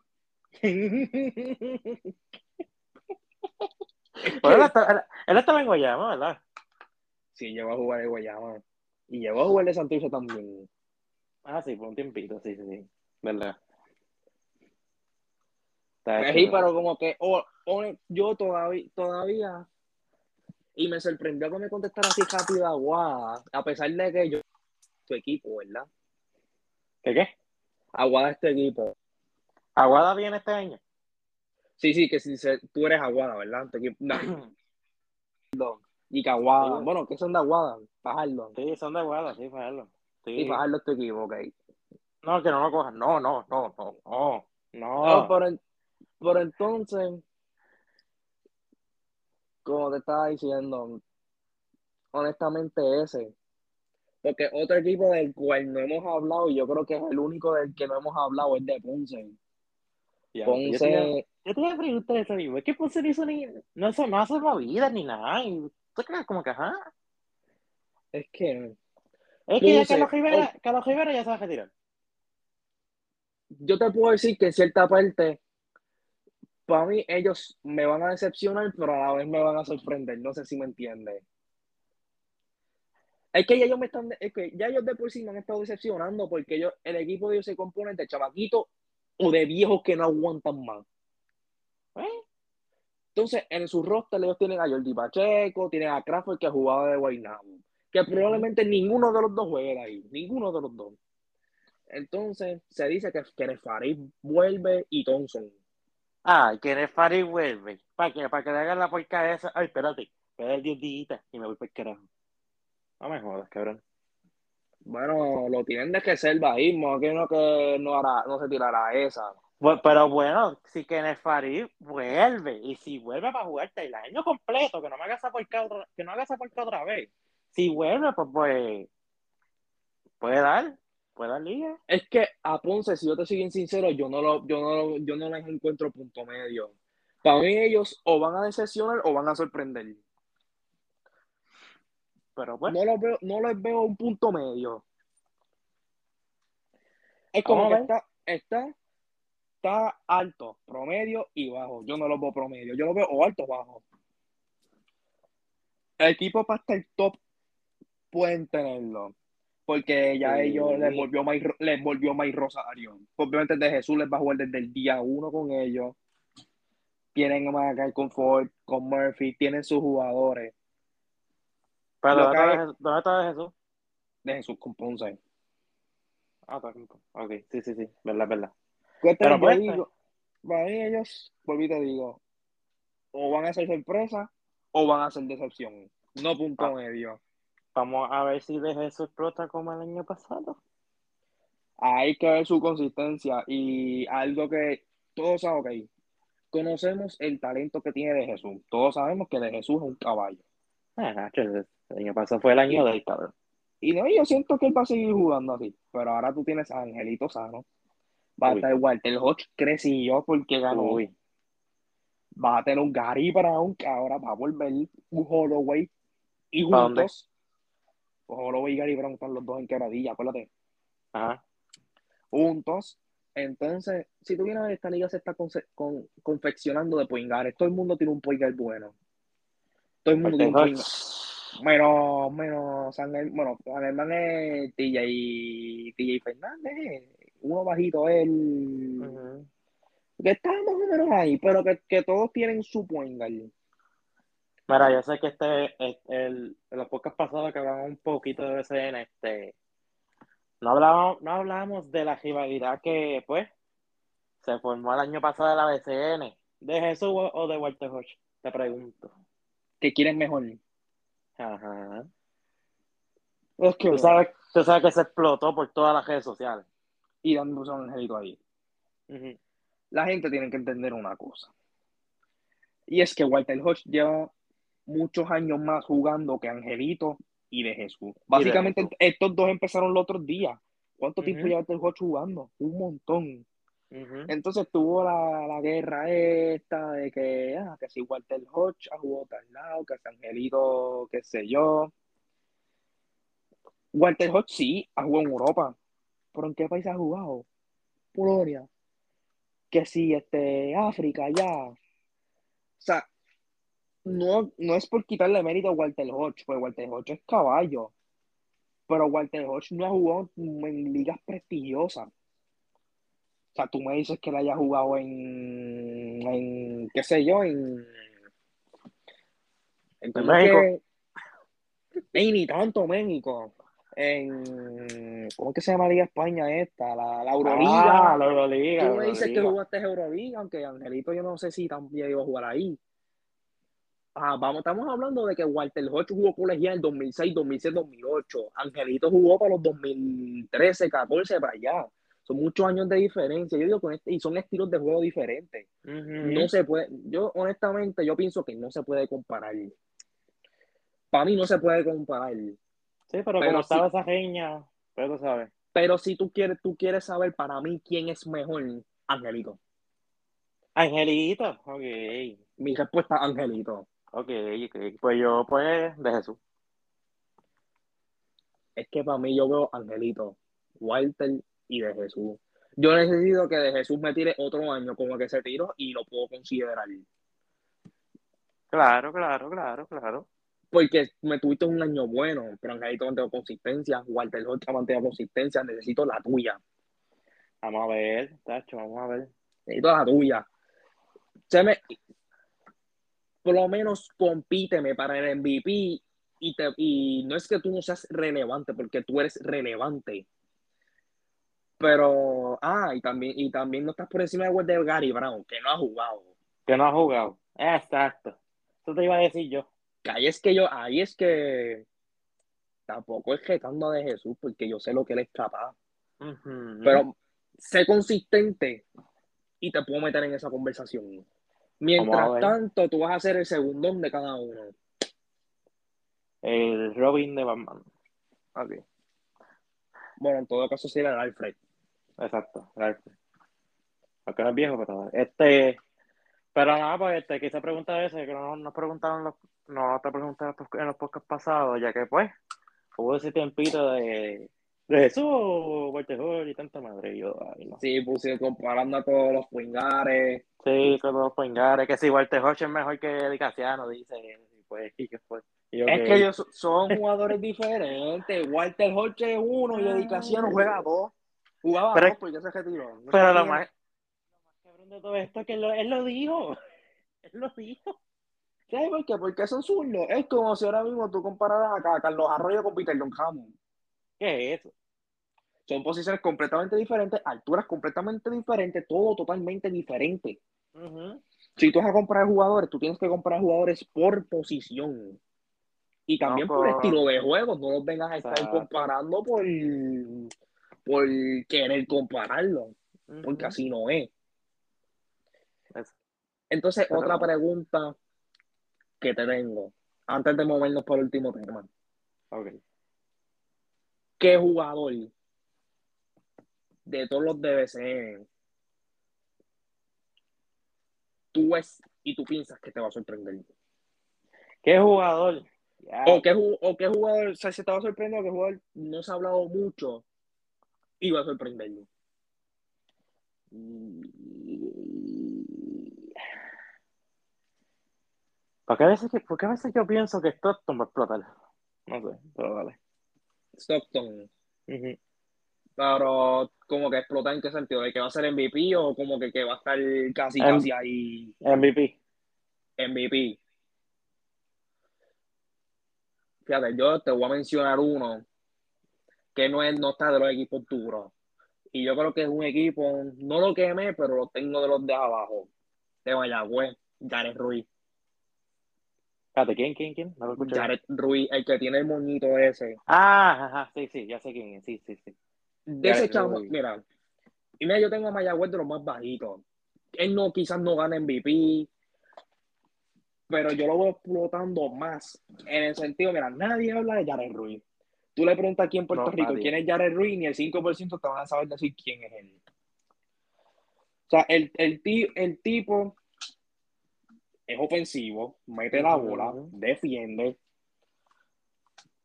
Bueno, él, estaba en Guayama, ¿verdad? Sí, llegó a jugar de Guayama. Y llegó a jugar de Santurce también. Ah, sí, por un tiempito, sí, sí, sí. ¿Verdad? Sí, pero como que yo todavía, todavía, y me sorprendió que me contestara así rápido Aguada, a pesar de que yo, tu equipo, ¿verdad? ¿Qué qué? Aguada es tu equipo. ¿Aguada viene este año? Sí, sí, que si se- tú eres Aguada, ¿verdad? Tu equipo, no. Y que Aguada. Bueno, que son de Aguada. Fajardo. Sí, son de Guada, sí, Fajardo. Sí. Y Fajardo es tu equipo, ok. No, que no lo cojan. No, no, no, no, no. No, No. pero, en- pero entonces, como te estaba diciendo, honestamente ese. Porque otro equipo del cual no hemos hablado, y yo creo que es el único del que no hemos hablado, es de Ponce. Ya, Yo te, iba, Ponce, yo te iba a preguntar eso mismo. Es que Ponce no hizo ni. No, hizo, no hace movidas ni nada. Y tú crees como que, ajá. es que Es que ya Carlos Rivera, Carlos Rivera ya se va a retirar. yo te puedo decir que en cierta parte, para mí, ellos me van a decepcionar, pero a la vez me van a sorprender. No sé si me entiendes. Es que ya ellos me están, es que ya ellos de por sí me han estado decepcionando porque ellos, el equipo de ellos se compone de chavaquitos o de viejos que no aguantan más. ¿Eh? Entonces, en su roster ellos tienen a Jordi Pacheco, tienen a Crawford que jugaba de Guaynabo, que probablemente ninguno de los dos juegue ahí, ninguno de los dos. Entonces, se dice que, que Farid vuelve y Thompson. Ah, que Farid vuelve. ¿Para qué? Para que le hagan la porca esa. Ay, espérate. El 10 días y me voy para el carajo. No me jodas, cabrón. Bueno, lo tienen de reservaísmo, que no que no hará, no se tirará esa. Pero bueno, si Kenneth Farid vuelve, y si vuelve para jugarte el año completo, que no me haga esa otra, que no haga esa porca otra vez. Si vuelve, pues, pues puede dar, puede dar liga. Es que a Ponce, si yo te soy bien sincero, yo no lo, yo no lo- yo no les encuentro punto medio. Para mí ellos o van a decepcionar o van a sorprender. Pero pues, No los veo, no les veo un punto medio. Es como que está, está, está alto, promedio y bajo. Yo no los veo promedio, yo los veo o alto o bajo. El equipo para estar top pueden tenerlo. Porque ya Sí. ellos les volvió Mike, les volvió Mike Rosario. Obviamente de Jesús les va a jugar desde el día uno con ellos. Tienen a Macal con Ford, con Murphy, tienen sus jugadores. Pero ¿dónde está, ¿dónde está Jesús? De Jesús con Ponce. Ah, está aquí. Ok, sí, sí, sí, verdad, verdad. Pero yo pues, digo, para mí ellos, volví y te digo, o van a ser sorpresa o van a ser decepción. No punto Ah. medio. Vamos a ver si de Jesús explota como el año pasado. Hay que ver su consistencia y algo que todos saben, ok, conocemos el talento que tiene de Jesús. Todos sabemos que de Jesús es un caballo. Nacho, el año pasado fue el año del cabrón. Y no, yo siento que él va a seguir jugando así. Pero ahora tú tienes a Angelito Sano. Va a estar Walter Hodge creció porque ganó. Uy, Va a tener un Gary Brown que ahora va a volver un Holloway. Y juntos, pues Holloway y Gary Brown están los dos en quebradilla, acuérdate. ajá. Juntos. Entonces, si tú vienes a ver, esta liga se está con- confeccionando de poingares. Todo el mundo tiene un poingar bueno. Todo el mundo tiene un. Menos, menos San bueno, San Germán es TJ, TJ Fernández, uno bajito él, Ujú. que está más o menos ahí, pero que, que todos tienen su point guard. Mira, yo sé que este, el, los podcasts pasados que hablamos un poquito de BCN, este, no hablábamos, no hablábamos de la rivalidad que, pues, se formó el año pasado de la BCN. ¿De Jesús o o de Walter Hodge? Te pregunto. Que quieren mejor. Ajá. Es que, Tú sabes, tú sabes que se explotó por todas las redes sociales. y dando un angelito ahí. La gente tiene que entender una cosa. Y es que Walter Hodge lleva muchos años más jugando que Angelito y de Jesús. Básicamente, Jesús. estos dos empezaron los otros días. ¿Cuánto tiempo lleva Walter Hodge jugando? Un montón. Entonces tuvo la, la guerra esta de que, ah, que si Walter Hodge ha jugado tal lado, que si Angelito, qué sé yo. Walter Hodge sí, ha jugado en Europa. ¿Pero en qué país ha jugado? Polonia. Que si este, África, ya. O sea, no, no es por quitarle mérito a Walter Hodge, pues Walter Hodge es caballo. Pero Walter Hodge no ha jugado en ligas prestigiosas. Sea, tú me dices que él haya jugado en, en qué sé yo, en, en ¿cómo es México. que? Ni tanto México. En, ¿cómo es que se llama la Liga España esta? La, la Euroliga. Ah, la Euroliga. Tú la me dices que jugaste Euroliga, aunque Angelito yo no sé si también iba a jugar ahí. ah, vamos, estamos hablando de que Walter Hodge jugó colegial en 2006, 2007, 2008. Angelito jugó para los 2013, 14, para allá. Son muchos años de diferencia. Yo digo con este, y son estilos de juego diferentes. No se puede, yo honestamente, yo pienso que no se puede comparar. Para mí no se puede comparar. Sí, pero, como estaba esa geña, pero sabes. Pero si tú quieres, tú quieres saber para mí quién es mejor, Angelito. Angelito, ok. Mi respuesta, Angelito. Ok, Pues yo, pues, de Jesús. Es que para mí yo veo Angelito, Walter y de Jesús. Yo necesito que de Jesús me tire otro año como que se tiró y lo puedo considerar. Claro, claro, claro, claro. Porque me tuviste un año bueno, pero Angelito mantengo consistencia, Walter Horta mantengo consistencia, necesito la tuya. Vamos a ver, Tacho, vamos a ver. Necesito la tuya. Se me, por lo menos compíteme para el MVP y, te, y no es que tú no seas relevante, porque tú eres relevante. Pero, ah, y también, y también no estás por encima de Gary Brown, que no ha jugado. Que no ha jugado. Exacto. Eso te iba a decir yo. Que ahí es que yo, ahí es que tampoco es retando de Jesús, porque yo sé lo que él es capaz. Pero sé consistente y te puedo meter en esa conversación. Mientras tanto, tú vas a ser el segundón de cada uno. El Robin de Batman. Ok. Bueno, en todo caso sería el Alfred. Exacto, Alfred. Aunque no es viejo, pero este. Pero nada, pues este, quise preguntar ese, que no nos preguntaron los, no te preguntaron en los podcasts pasados, ya que pues hubo ese tiempito de de Jesús, y tanta madre. Yo, no. Sí, puse comparando a todos los Puingares. Sí, con todos los Puingares. Que si Walter Hodge es mejor que Casiano, dice. Pues, y que fue. es que ellos son jugadores diferentes. Walter Hodge es uno y Casiano juega dos. Jugaba pero, dos porque se retiró. pero lo más, lo más cabrón de todo esto es que él lo, él lo dijo. Él lo dijo. ¿Sabes por qué? Porque son zurdos. Es como si ahora mismo tú compararas acá a Carlos Arroyo con Peter Don Hammond. ¿Qué es eso? Son posiciones completamente diferentes, alturas completamente diferentes, todo totalmente diferente. Si tú vas a comprar jugadores, tú tienes que comprar jugadores por posición. Y también por, estilo de juego. No los vengas a estar comparando por, por querer compararlo. Porque así no es. Entonces, otra pregunta que te tengo, antes de movernos por el último tema. Okay. ¿Qué jugador de todos los DBC tú ves y tú piensas que te va a sorprender? ¿Qué jugador? O, qué, o qué jugador, o sea, si te va a sorprender o qué jugador no se ha hablado mucho y va a sorprenderlo. Porque a veces, porque a veces yo pienso que Stockton va a explotar. No sé, pero vale. Stockton. Pero, como que explota en qué sentido, de que va a ser MVP o como que, que va a estar casi, casi ahí. MVP. MVP. Fíjate, yo te voy a mencionar uno que no, es, no está de los equipos duros. Y yo creo que es un equipo, no lo quemé, pero lo tengo de los de abajo. De Mayagüez, Jared Ruiz. ¿quién, quién, quién? No Jared Ruiz, el que tiene el moñito ese. Ah, ajá, sí, sí, ya sé quién es, sí, sí, sí. De ese chamo, mira, y mira, yo tengo a Mayagüez de los más bajitos. Él no, quizás no gana MVP, pero yo lo voy explotando más. En el sentido, mira, nadie habla de Jared Ruiz. Tú le preguntas aquí en Puerto Rico quién es Jared Ruiz, ni el 5% te van a saber decir quién es él. O sea, el, el, el tipo es ofensivo, mete la bola, defiende.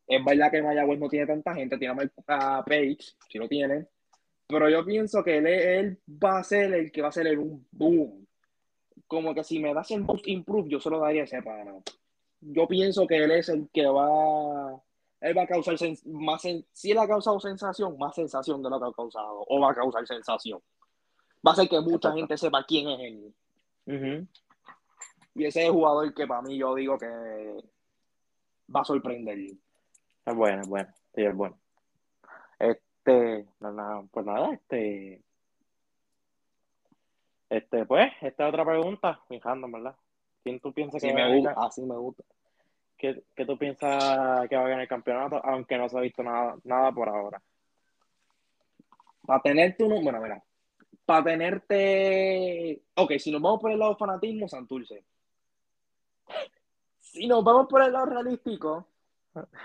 Es verdad que Mayagüez no tiene tanta gente, tiene a Page, si lo tiene. Pero yo pienso que él, va a ser el que va a ser el un boom. Como que si me das el boost improve, yo solo daría ese pana. Yo pienso que él es el que va. Él va a causar más. Si él ha causado sensación, más sensación de lo que ha causado. O va a causar sensación. Va a ser que mucha gente sepa quién es él. Y ese es el jugador que para mí yo digo que va a sorprender. Es bueno, es bueno. Sí, es bueno. Este, no, pues nada, este. Este, pues, esta otra pregunta, fijando, ¿verdad? ¿Quién tú piensas Así que me gusta, así me gusta. ¿Qué, qué tú piensas que va a ganar el campeonato? Aunque no se ha visto nada, nada por ahora. Para tenerte uno, bueno, mira, para tenerte, ok, si nos vamos por el lado fanatismo, Santurce. Si nos vamos por el lado realístico,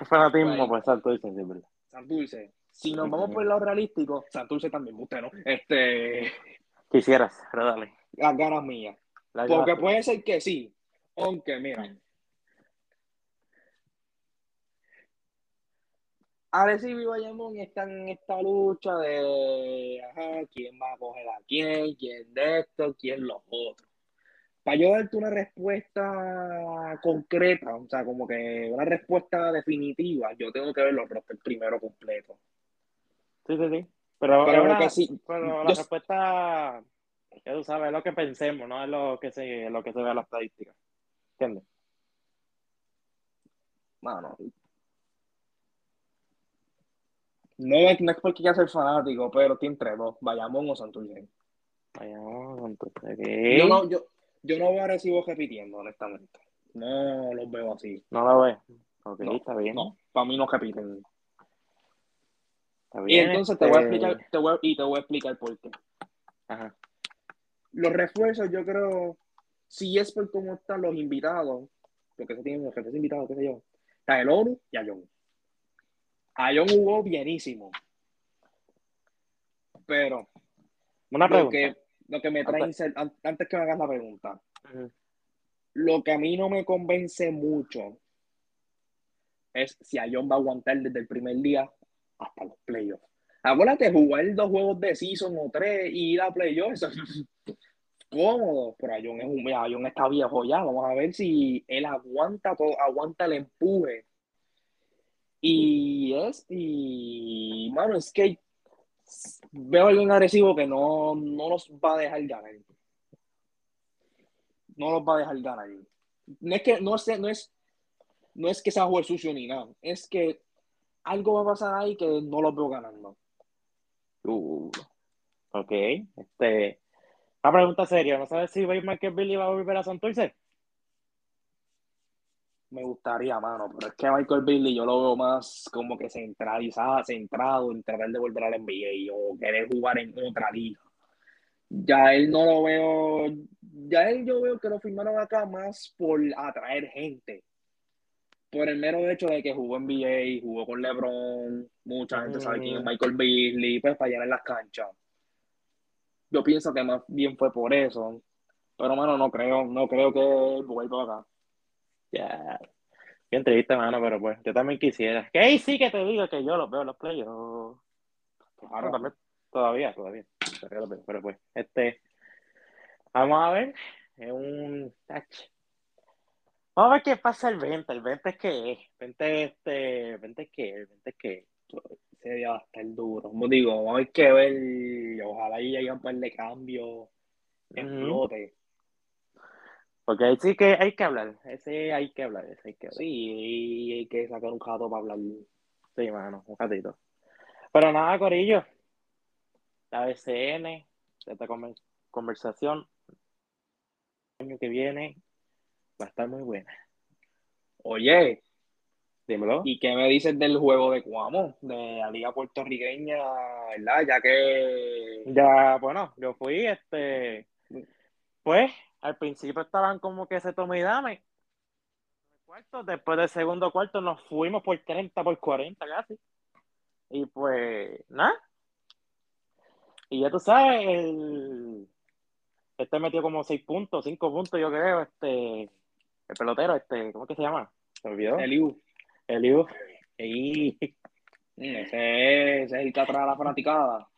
Fanatismo, Right. pues salto y sensible. Santurce. Si nos vamos por el lado realístico, Santurce también, usted no. Este, Quisieras, pero dale. las ganas mías. Porque puede ser que sí, aunque mira. Arecibo y Bayamón están en esta lucha de ajá, quién va a coger a quién, quién de esto, quién los otros. Para yo darte una respuesta concreta, o sea, como que una respuesta definitiva, yo tengo que ver los rosters primero completos. Sí, sí, sí. Pero, Pero es lo una- que sí- pero la yo- respuesta, ya tú sabes, es lo que pensemos, no es lo que se, lo que se ve en la estadística. ¿Entiendes? Mano. No es, no es porque quiera ser fanático, pero estoy entre dos, Bayamón o Santurce. Vayamos, entonces, Yo ¿qué? no, yo, yo no veo a Arecibo repitiendo, honestamente. No los veo así. No lo ves. Ok, No, está bien. No, para mí no repiten. Está Y bien. entonces te voy a este, explicar, te voy a- y te voy a explicar por qué. Ajá. Los refuerzos, yo creo, si es por cómo están los invitados, porque se tienen los jefes invitados, qué sé yo, está el ONU y Ayón. Ayón jugó bienísimo. Pero Una lo pregunta. que, lo que me trae Antes- que me hagas la pregunta, lo que a mí no me convence mucho es si Ayón va a aguantar desde el primer día hasta los playoffs. Acuérdate, jugar dos juegos de season o tres y ir a playoffs, es cómodo, pero Ayón, es un, está viejo ya, vamos a ver si él aguanta todo, aguanta el empuje. Y es, y mano, es que veo algo en agresivo que no, no los va a dejar ganar. No los va a dejar ganar. No es que, no es, no es, no es que sea jugar sucio ni nada, es que algo va a pasar ahí que no los veo ganando. Uh, ok. Este, una pregunta seria. ¿No sabes si Michael Billy va a volver a Santurce? Me gustaría, mano, pero es que Michael Billy yo lo veo más como que centralizado, centrado en tratar de volver al NBA o querer jugar en otra liga. Ya él no lo veo, ya él yo veo que lo firmaron acá más por atraer gente. Por el mero hecho de que jugó en NBA, jugó con LeBron, mucha gente sabe quién es Michael Beasley, pues para llenar las canchas. Yo pienso que más bien fue por eso. Pero, mano, no creo, no creo que él vuelva acá. Ya. Bien triste, mano, pero pues yo también quisiera. Que ahí sí que te digo que yo los veo los playoffs. Claro. No, también, todavía, todavía. Pero, pero, pero, pues, este. Vamos a ver. Es un. Vamos a ver qué pasa el 20. El 20 es que es. 20 este. 20 es que es. 20 es que es. ese día va a estar duro. Como digo, hay que ver, ojalá ahí haya un par de cambios, explote. Porque ahí sí que hay que hablar. Ese hay que hablar. Ese hay que hablar. Sí, hay que sacar un jato para hablar. Sí, mano, un ratito. Pero nada, Corillo. La BCN, esta conver- conversación, el año que viene va a estar muy buena. Oye, Dímelo. ¿y qué me dices del juego de Cuamo, de la liga puertorriqueña, verdad? Ya que Ya, bueno, yo fui, este, pues, al principio estaban como que se toma y dame. Cuarto, después del segundo cuarto nos fuimos por 30, por 40 casi. Y pues, nada. Y ya tú sabes, el, este metió como 6 puntos, 5 puntos, yo creo, este, el pelotero, este, ¿cómo es que se llama? Se olvidó. Eliu, Eliu. Y, mm, ese, es- ese es el que atrae a la fanaticada.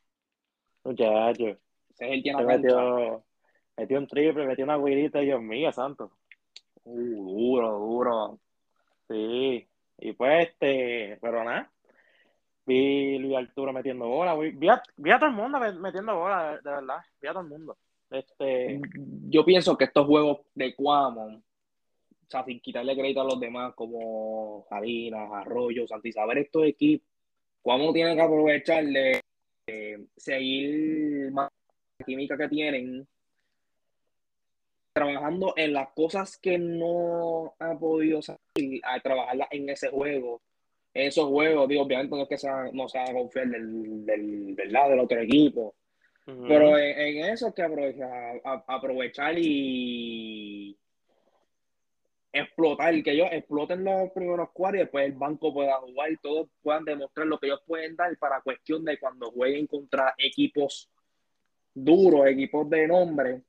muchacho. Ese es el que metió, metió un triple, metió una guirita, Dios mío, santo. Uh, duro, duro. Sí, y pues este, pero nada. Vi Luis Arturo metiendo bola, vi, vi a, vi a todo el mundo met- metiendo bola, de, de verdad, vi a todo el mundo. Este, Yo pienso que estos juegos de Cuamo, o sea, sin quitarle crédito a los demás como Jalinas, Arroyo, Santisabel, estos equipos, Cuamo tiene que aprovechar de eh, seguir más la química que tienen trabajando en las cosas que no ha podido salir, a trabajarlas en ese juego. En esos juegos, digo, obviamente no es que sea, no se a confiar del, del, del, lado del otro equipo, pero en, eso es que aprovechar, aprovechar y explotar, que ellos exploten los primeros cuartos y después el banco pueda jugar y todos puedan demostrar lo que ellos pueden dar para cuestión de cuando jueguen contra equipos duros, equipos de nombre,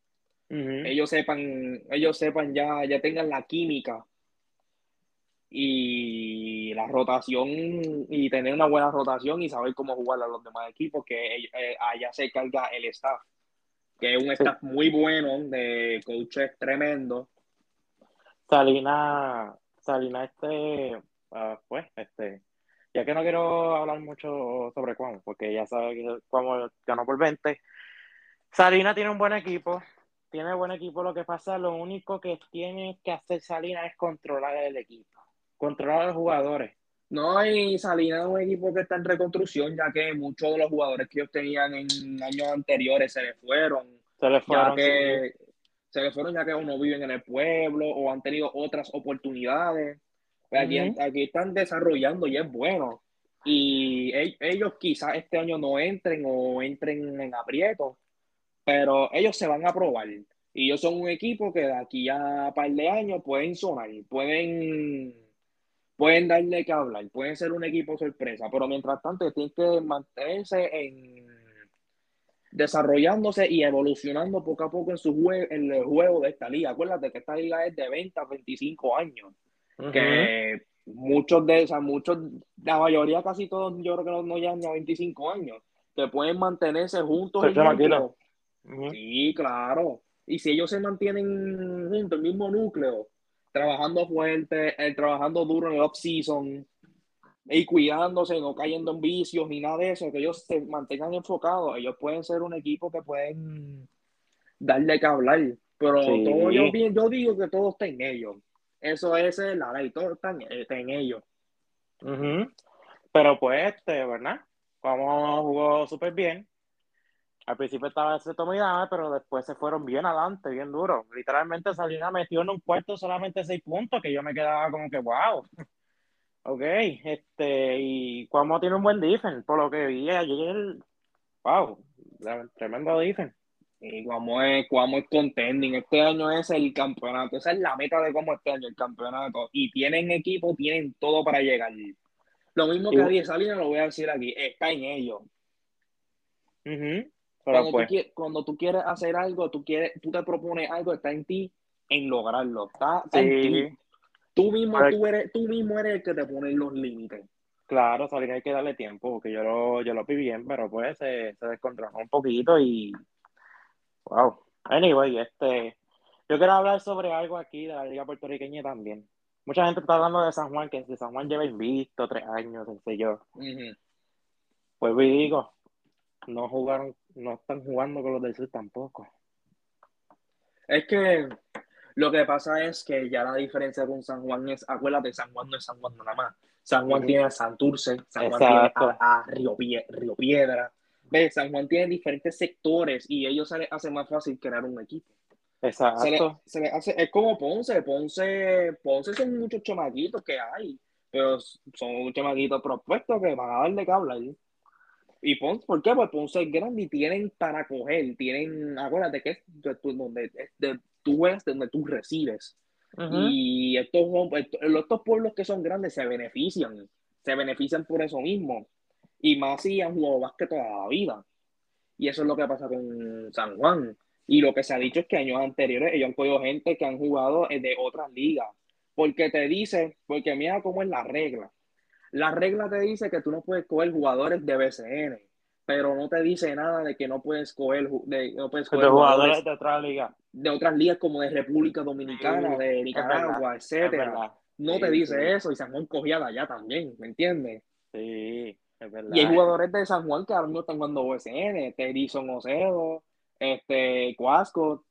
ellos sepan, ellos sepan ya, ya tengan la química y la rotación y tener una buena rotación y saber cómo jugar a los demás equipos, que eh, allá se carga el staff, que es un staff muy bueno, de coaches tremendo. Salina, Salina, este, ah, pues, este, ya que no quiero hablar mucho sobre Cuamo, porque ya sabe que Cuamo ganó por 20. Salina tiene un buen equipo, tiene buen equipo. Lo que pasa, lo único que tiene que hacer Salina es controlar el equipo, controlar a los jugadores. No, y Salina es un equipo que está en reconstrucción, ya que muchos de los jugadores que ellos tenían en años anteriores se les fueron. Se les fueron. Ya que, Se les fueron ya que uno viven en el pueblo o han tenido otras oportunidades. Pues aquí, aquí están desarrollando y es bueno. Y ellos quizás este año no entren o entren en aprieto, pero ellos se van a probar. Y ellos son un equipo que de aquí a un par de años pueden sonar, pueden, pueden darle que hablar, pueden ser un equipo sorpresa, pero mientras tanto tienen que mantenerse en desarrollándose y evolucionando poco a poco en su juego, en el juego de esta liga. Acuérdate que esta liga es de 20 a 25 años, que muchos de esas, muchos, la mayoría, casi todos, yo creo que no, no llegan a 25 años, que pueden mantenerse juntos. Sí, claro. Y si ellos se mantienen juntos, el mismo núcleo, trabajando fuerte, eh, trabajando duro en el off-season y cuidándose, no cayendo en vicios ni nada de eso, que ellos se mantengan enfocados, ellos pueden ser un equipo que pueden darle que hablar. Pero todo, yo, yo digo que todo está en ellos. Eso es la ley, todo está en, ellos. Pero pues, este, ¿verdad? Como jugó súper bien, al principio estaba ese tomo y pero después se fueron bien adelante, bien duro. Literalmente Salina metió en un cuarto solamente seis puntos, que yo me quedaba como que, wow. ok, este, y Cuamo tiene un buen defense, por lo que vi ayer, wow, tremendo defense. Y Cuamo es, Cuamo es contending, este año es el campeonato, esa es la meta de cómo este año el campeonato. Y tienen equipo, tienen todo para llegar. Lo mismo que a Diez Salinas, lo voy a decir aquí, está en ellos. Cuando, tú quieres, cuando, tú quieres, hacer algo, tú, quieres, tú te propones algo, está en ti en lograrlo. Está, en ti. Tú mismo, tú, eres, tú mismo eres el que te pone los límites. Claro, que hay que darle tiempo, porque yo lo, yo lo vi bien, pero pues se, se descontroló un poquito y. Wow. Anyway, este. Yo quiero hablar sobre algo aquí de la Liga Puertorriqueña también. Mucha gente está hablando de San Juan, que de San Juan lleva invicto tres años, no sé yo. Pues digo, no jugaron, no están jugando con los del sur tampoco. Es que lo que pasa es que ya la diferencia con San Juan es, acuérdate, San Juan no es San Juan nada más. San Juan tiene a Santurce, San Juan tiene a, Río, Piedra. ¿Ves? San Juan tiene diferentes sectores y ellos se les hace más fácil crear un equipo. Exacto. Se hace, es como Ponce. Ponce. Ponce son muchos chamaquitos que hay, pero son chamaquitos propuestos que van a darle que hablar. Y Ponce, ¿por qué? Pues Ponce es grande y tienen para coger, tienen, acuérdate que es de, donde de, tú es donde tú recibes. Y estos, estos pueblos que son grandes se benefician, se benefician por eso mismo. Y más si han jugado básquet toda la vida. Y eso es lo que pasa con San Juan. Y lo que se ha dicho es que años anteriores ellos han cogido gente que han jugado de otras ligas. Porque te dice, porque mira cómo es la regla la regla te dice que tú no puedes coger jugadores de BCN, pero no te dice nada de que no puedes coger, de, no puedes jugadores, de otras ligas. De otras ligas como de República Dominicana, de Nicaragua, etcétera. No te dice eso y San Juan cogía de allá también, ¿me entiendes? Sí, es verdad. Y hay jugadores de San Juan que ahora mismo están jugando BCN, Terison Ocedo, este, Cuasco.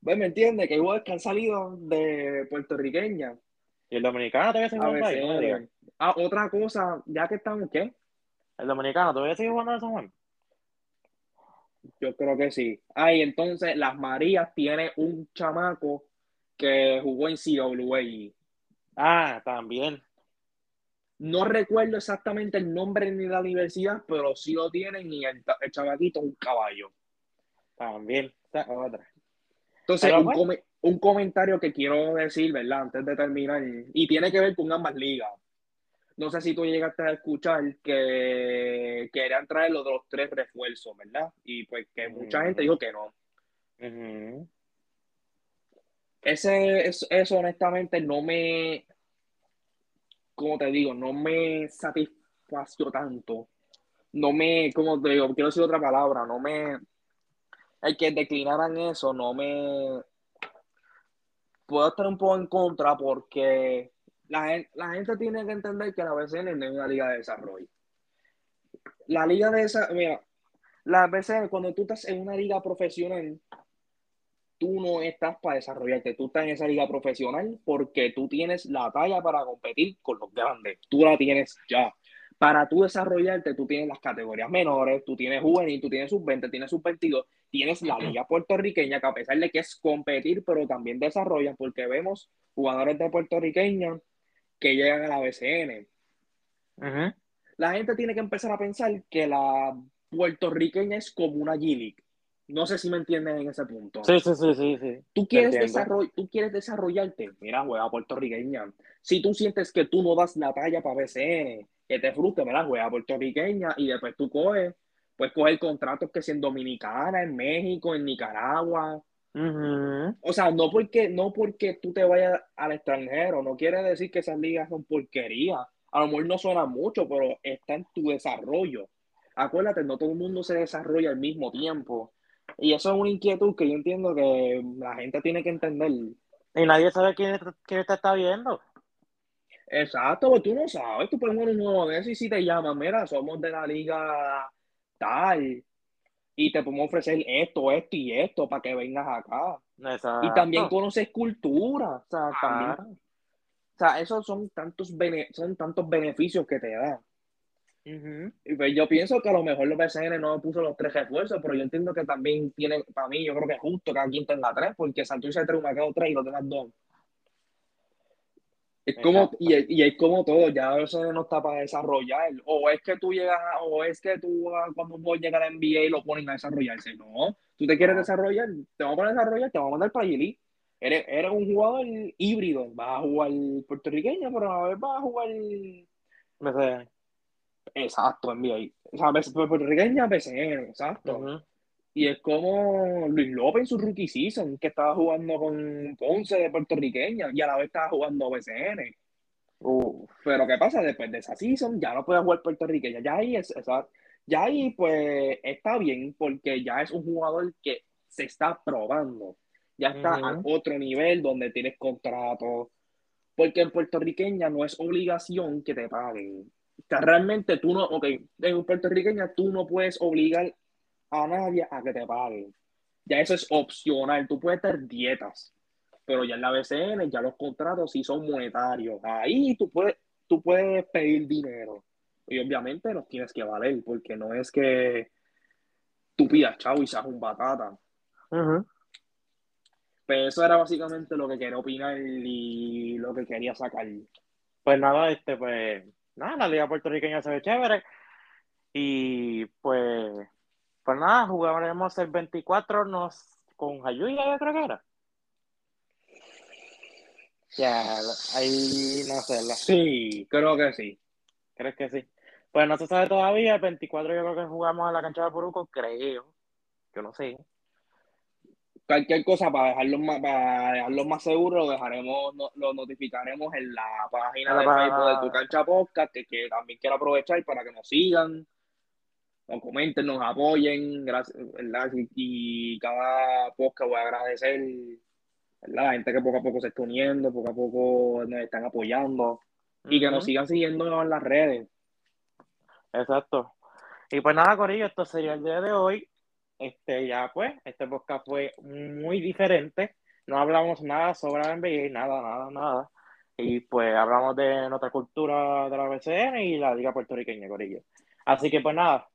¿Ves? ¿Me entiendes? Que hay jugadores que han salido de puertorriqueña. ¿Y el dominicano todavía se juega Ah, otra cosa, ya que estamos, ¿qué? El dominicano, ¿todavía sigue jugando de San Juan? Yo creo que sí. Ah, y entonces Las Marías tiene un chamaco que jugó en CWA. Ah, también. No recuerdo exactamente el nombre ni la universidad, pero sí lo tienen y el, el chamaquito es un caballo. También. Esa otra. Entonces, un, bueno. come- un comentario que quiero decir, ¿verdad? Antes de terminar, y tiene que ver con ambas ligas. No sé si tú llegaste a escuchar que querían traer los de los tres refuerzos, ¿verdad? Y pues que mucha gente dijo que no. Ese, eso, eso honestamente no me, como te digo, no me satisfació tanto. No me, como te digo, quiero decir otra palabra, no me, el que declinaran eso, no me, puedo estar un poco en contra porque la gente, tiene que entender que la BCN es una liga de desarrollo. La liga de esa, mira, la BCN, cuando tú estás en una liga profesional, tú no estás para desarrollarte, tú estás en esa liga profesional porque tú tienes la talla para competir con los grandes, tú la tienes ya. Para tú desarrollarte, tú tienes las categorías menores, tú tienes juvenil, tú tienes sub-20, tienes sub-22, tienes la liga puertorriqueña, que a pesar de que es competir, pero también desarrollan, porque vemos jugadores de puertorriqueña que llegan a la BCN. Ujú. La gente tiene que empezar a pensar que la puertorriqueña es como una G-League. No sé si me entienden en ese punto. Sí, sí, sí, sí, sí. Tú quieres, desarroll- tú quieres desarrollarte, mira, juega puertorriqueña. Si tú sientes que tú no das la talla para BCN, que te frustre, mira, juega puertorriqueña y después tú coges, puedes coger contratos que si en Dominicana, en México, en Nicaragua. O sea, no porque, no porque tú te vayas al extranjero, no quiere decir que esas ligas son porquería. A lo mejor no suena mucho, pero está en tu desarrollo. Acuérdate, no todo el mundo se desarrolla al mismo tiempo. Y eso es una inquietud que yo entiendo que la gente tiene que entender. Y nadie sabe quién, quién te está viendo. Exacto, pues tú no sabes, tú puedes un nuevo de y si te llaman, mira, somos de la liga tal y te podemos ofrecer esto, esto y esto para que vengas acá. Exacto. Y también conoces cultura, o sea, también, Claro. o sea, esos son tantos, bene- son tantos beneficios que te da. Y pues yo pienso que a lo mejor los BCN no puso los tres refuerzos, pero yo entiendo que también tiene, para mí, yo creo que es justo que quien tenga tres, porque Santurce tres, me quedo tres y los demás dos. Es como, y, es- y es como todo, ya BCN no está para desarrollar. O es que tú llegas, a- o es que tú ah, cuando voy a llegar a NBA lo ponen a desarrollarse. No, tú te quieres No. desarrollar, te vamos a poner a desarrollar, te vamos a mandar para Gili. Eres, eres un jugador híbrido, vas a jugar puertorriqueño, pero a la vez vas a jugar BCN. Exacto, NBA. O sea, puertorriqueña, BCN, exacto. Ujú. Y es como Luis López en su rookie season, que estaba jugando con Ponce de puertorriqueña y a la vez estaba jugando BCN. Uh, Pero ¿qué pasa? Después de esa season ya no puede jugar puertorriqueña. Ya ahí, es, esa- ya ahí pues está bien porque ya es un jugador que se está probando. Ya está Ujú. a otro nivel donde tienes contrato. Porque en puertorriqueña no es obligación que te paguen. O sea, realmente tú no, ok, en puertorriqueña tú no puedes obligar a nadie a que te paguen. Ya eso es opcional. Tú puedes tener dietas, pero ya en la BCN ya los contratos sí son monetarios. Ahí tú puedes, tú puedes pedir dinero. Y obviamente los tienes que valer, porque no es que tú pidas chavo y seas un batata. Pero eso era básicamente lo que quería opinar y lo que quería sacar. Pues nada, este, pues, nada, la liga puertorriqueña se ve chévere. Y pues, pues nada, jugaremos el 24 nos, con Jayuya, yo creo que era. Ya, ahí no sé, la- Sí, creo que sí. ¿crees que sí? Pues no se sabe todavía, el 24 yo creo que jugamos en la cancha de Puruco, creo. Yo no sé. Cualquier cosa para dejarlo más, para dejarlo más seguro, lo dejaremos, no- lo notificaremos en la página la de página- Facebook de Tu Cancha Podcast, que, que también quiero aprovechar para que nos sigan, nos comenten, nos apoyen, gracias, ¿verdad? Y, cada podcast voy a agradecer, ¿verdad? La gente que poco a poco se está uniendo, poco a poco nos están apoyando y que nos sigan siguiendo en las redes. Exacto. Y pues nada, Corillo, esto sería el día de hoy. Este, ya pues, este podcast fue muy diferente. No hablamos nada sobre la NBA, nada, nada, nada. Y pues hablamos de nuestra cultura de la BCN y la Liga Puertorriqueña, Corillo. Así que pues nada,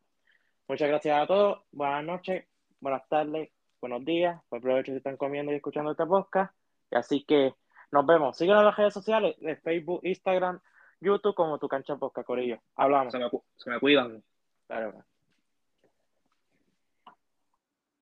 muchas gracias a todos. Buenas noches. buenas tardes, buenos días, buen provecho si están comiendo y escuchando esta podcast. Así que nos vemos. Síguenos en las redes sociales de Facebook, Instagram, YouTube como tu cancha podcast, Corillo. Hablamos. Se me, se me cuidan. Claro.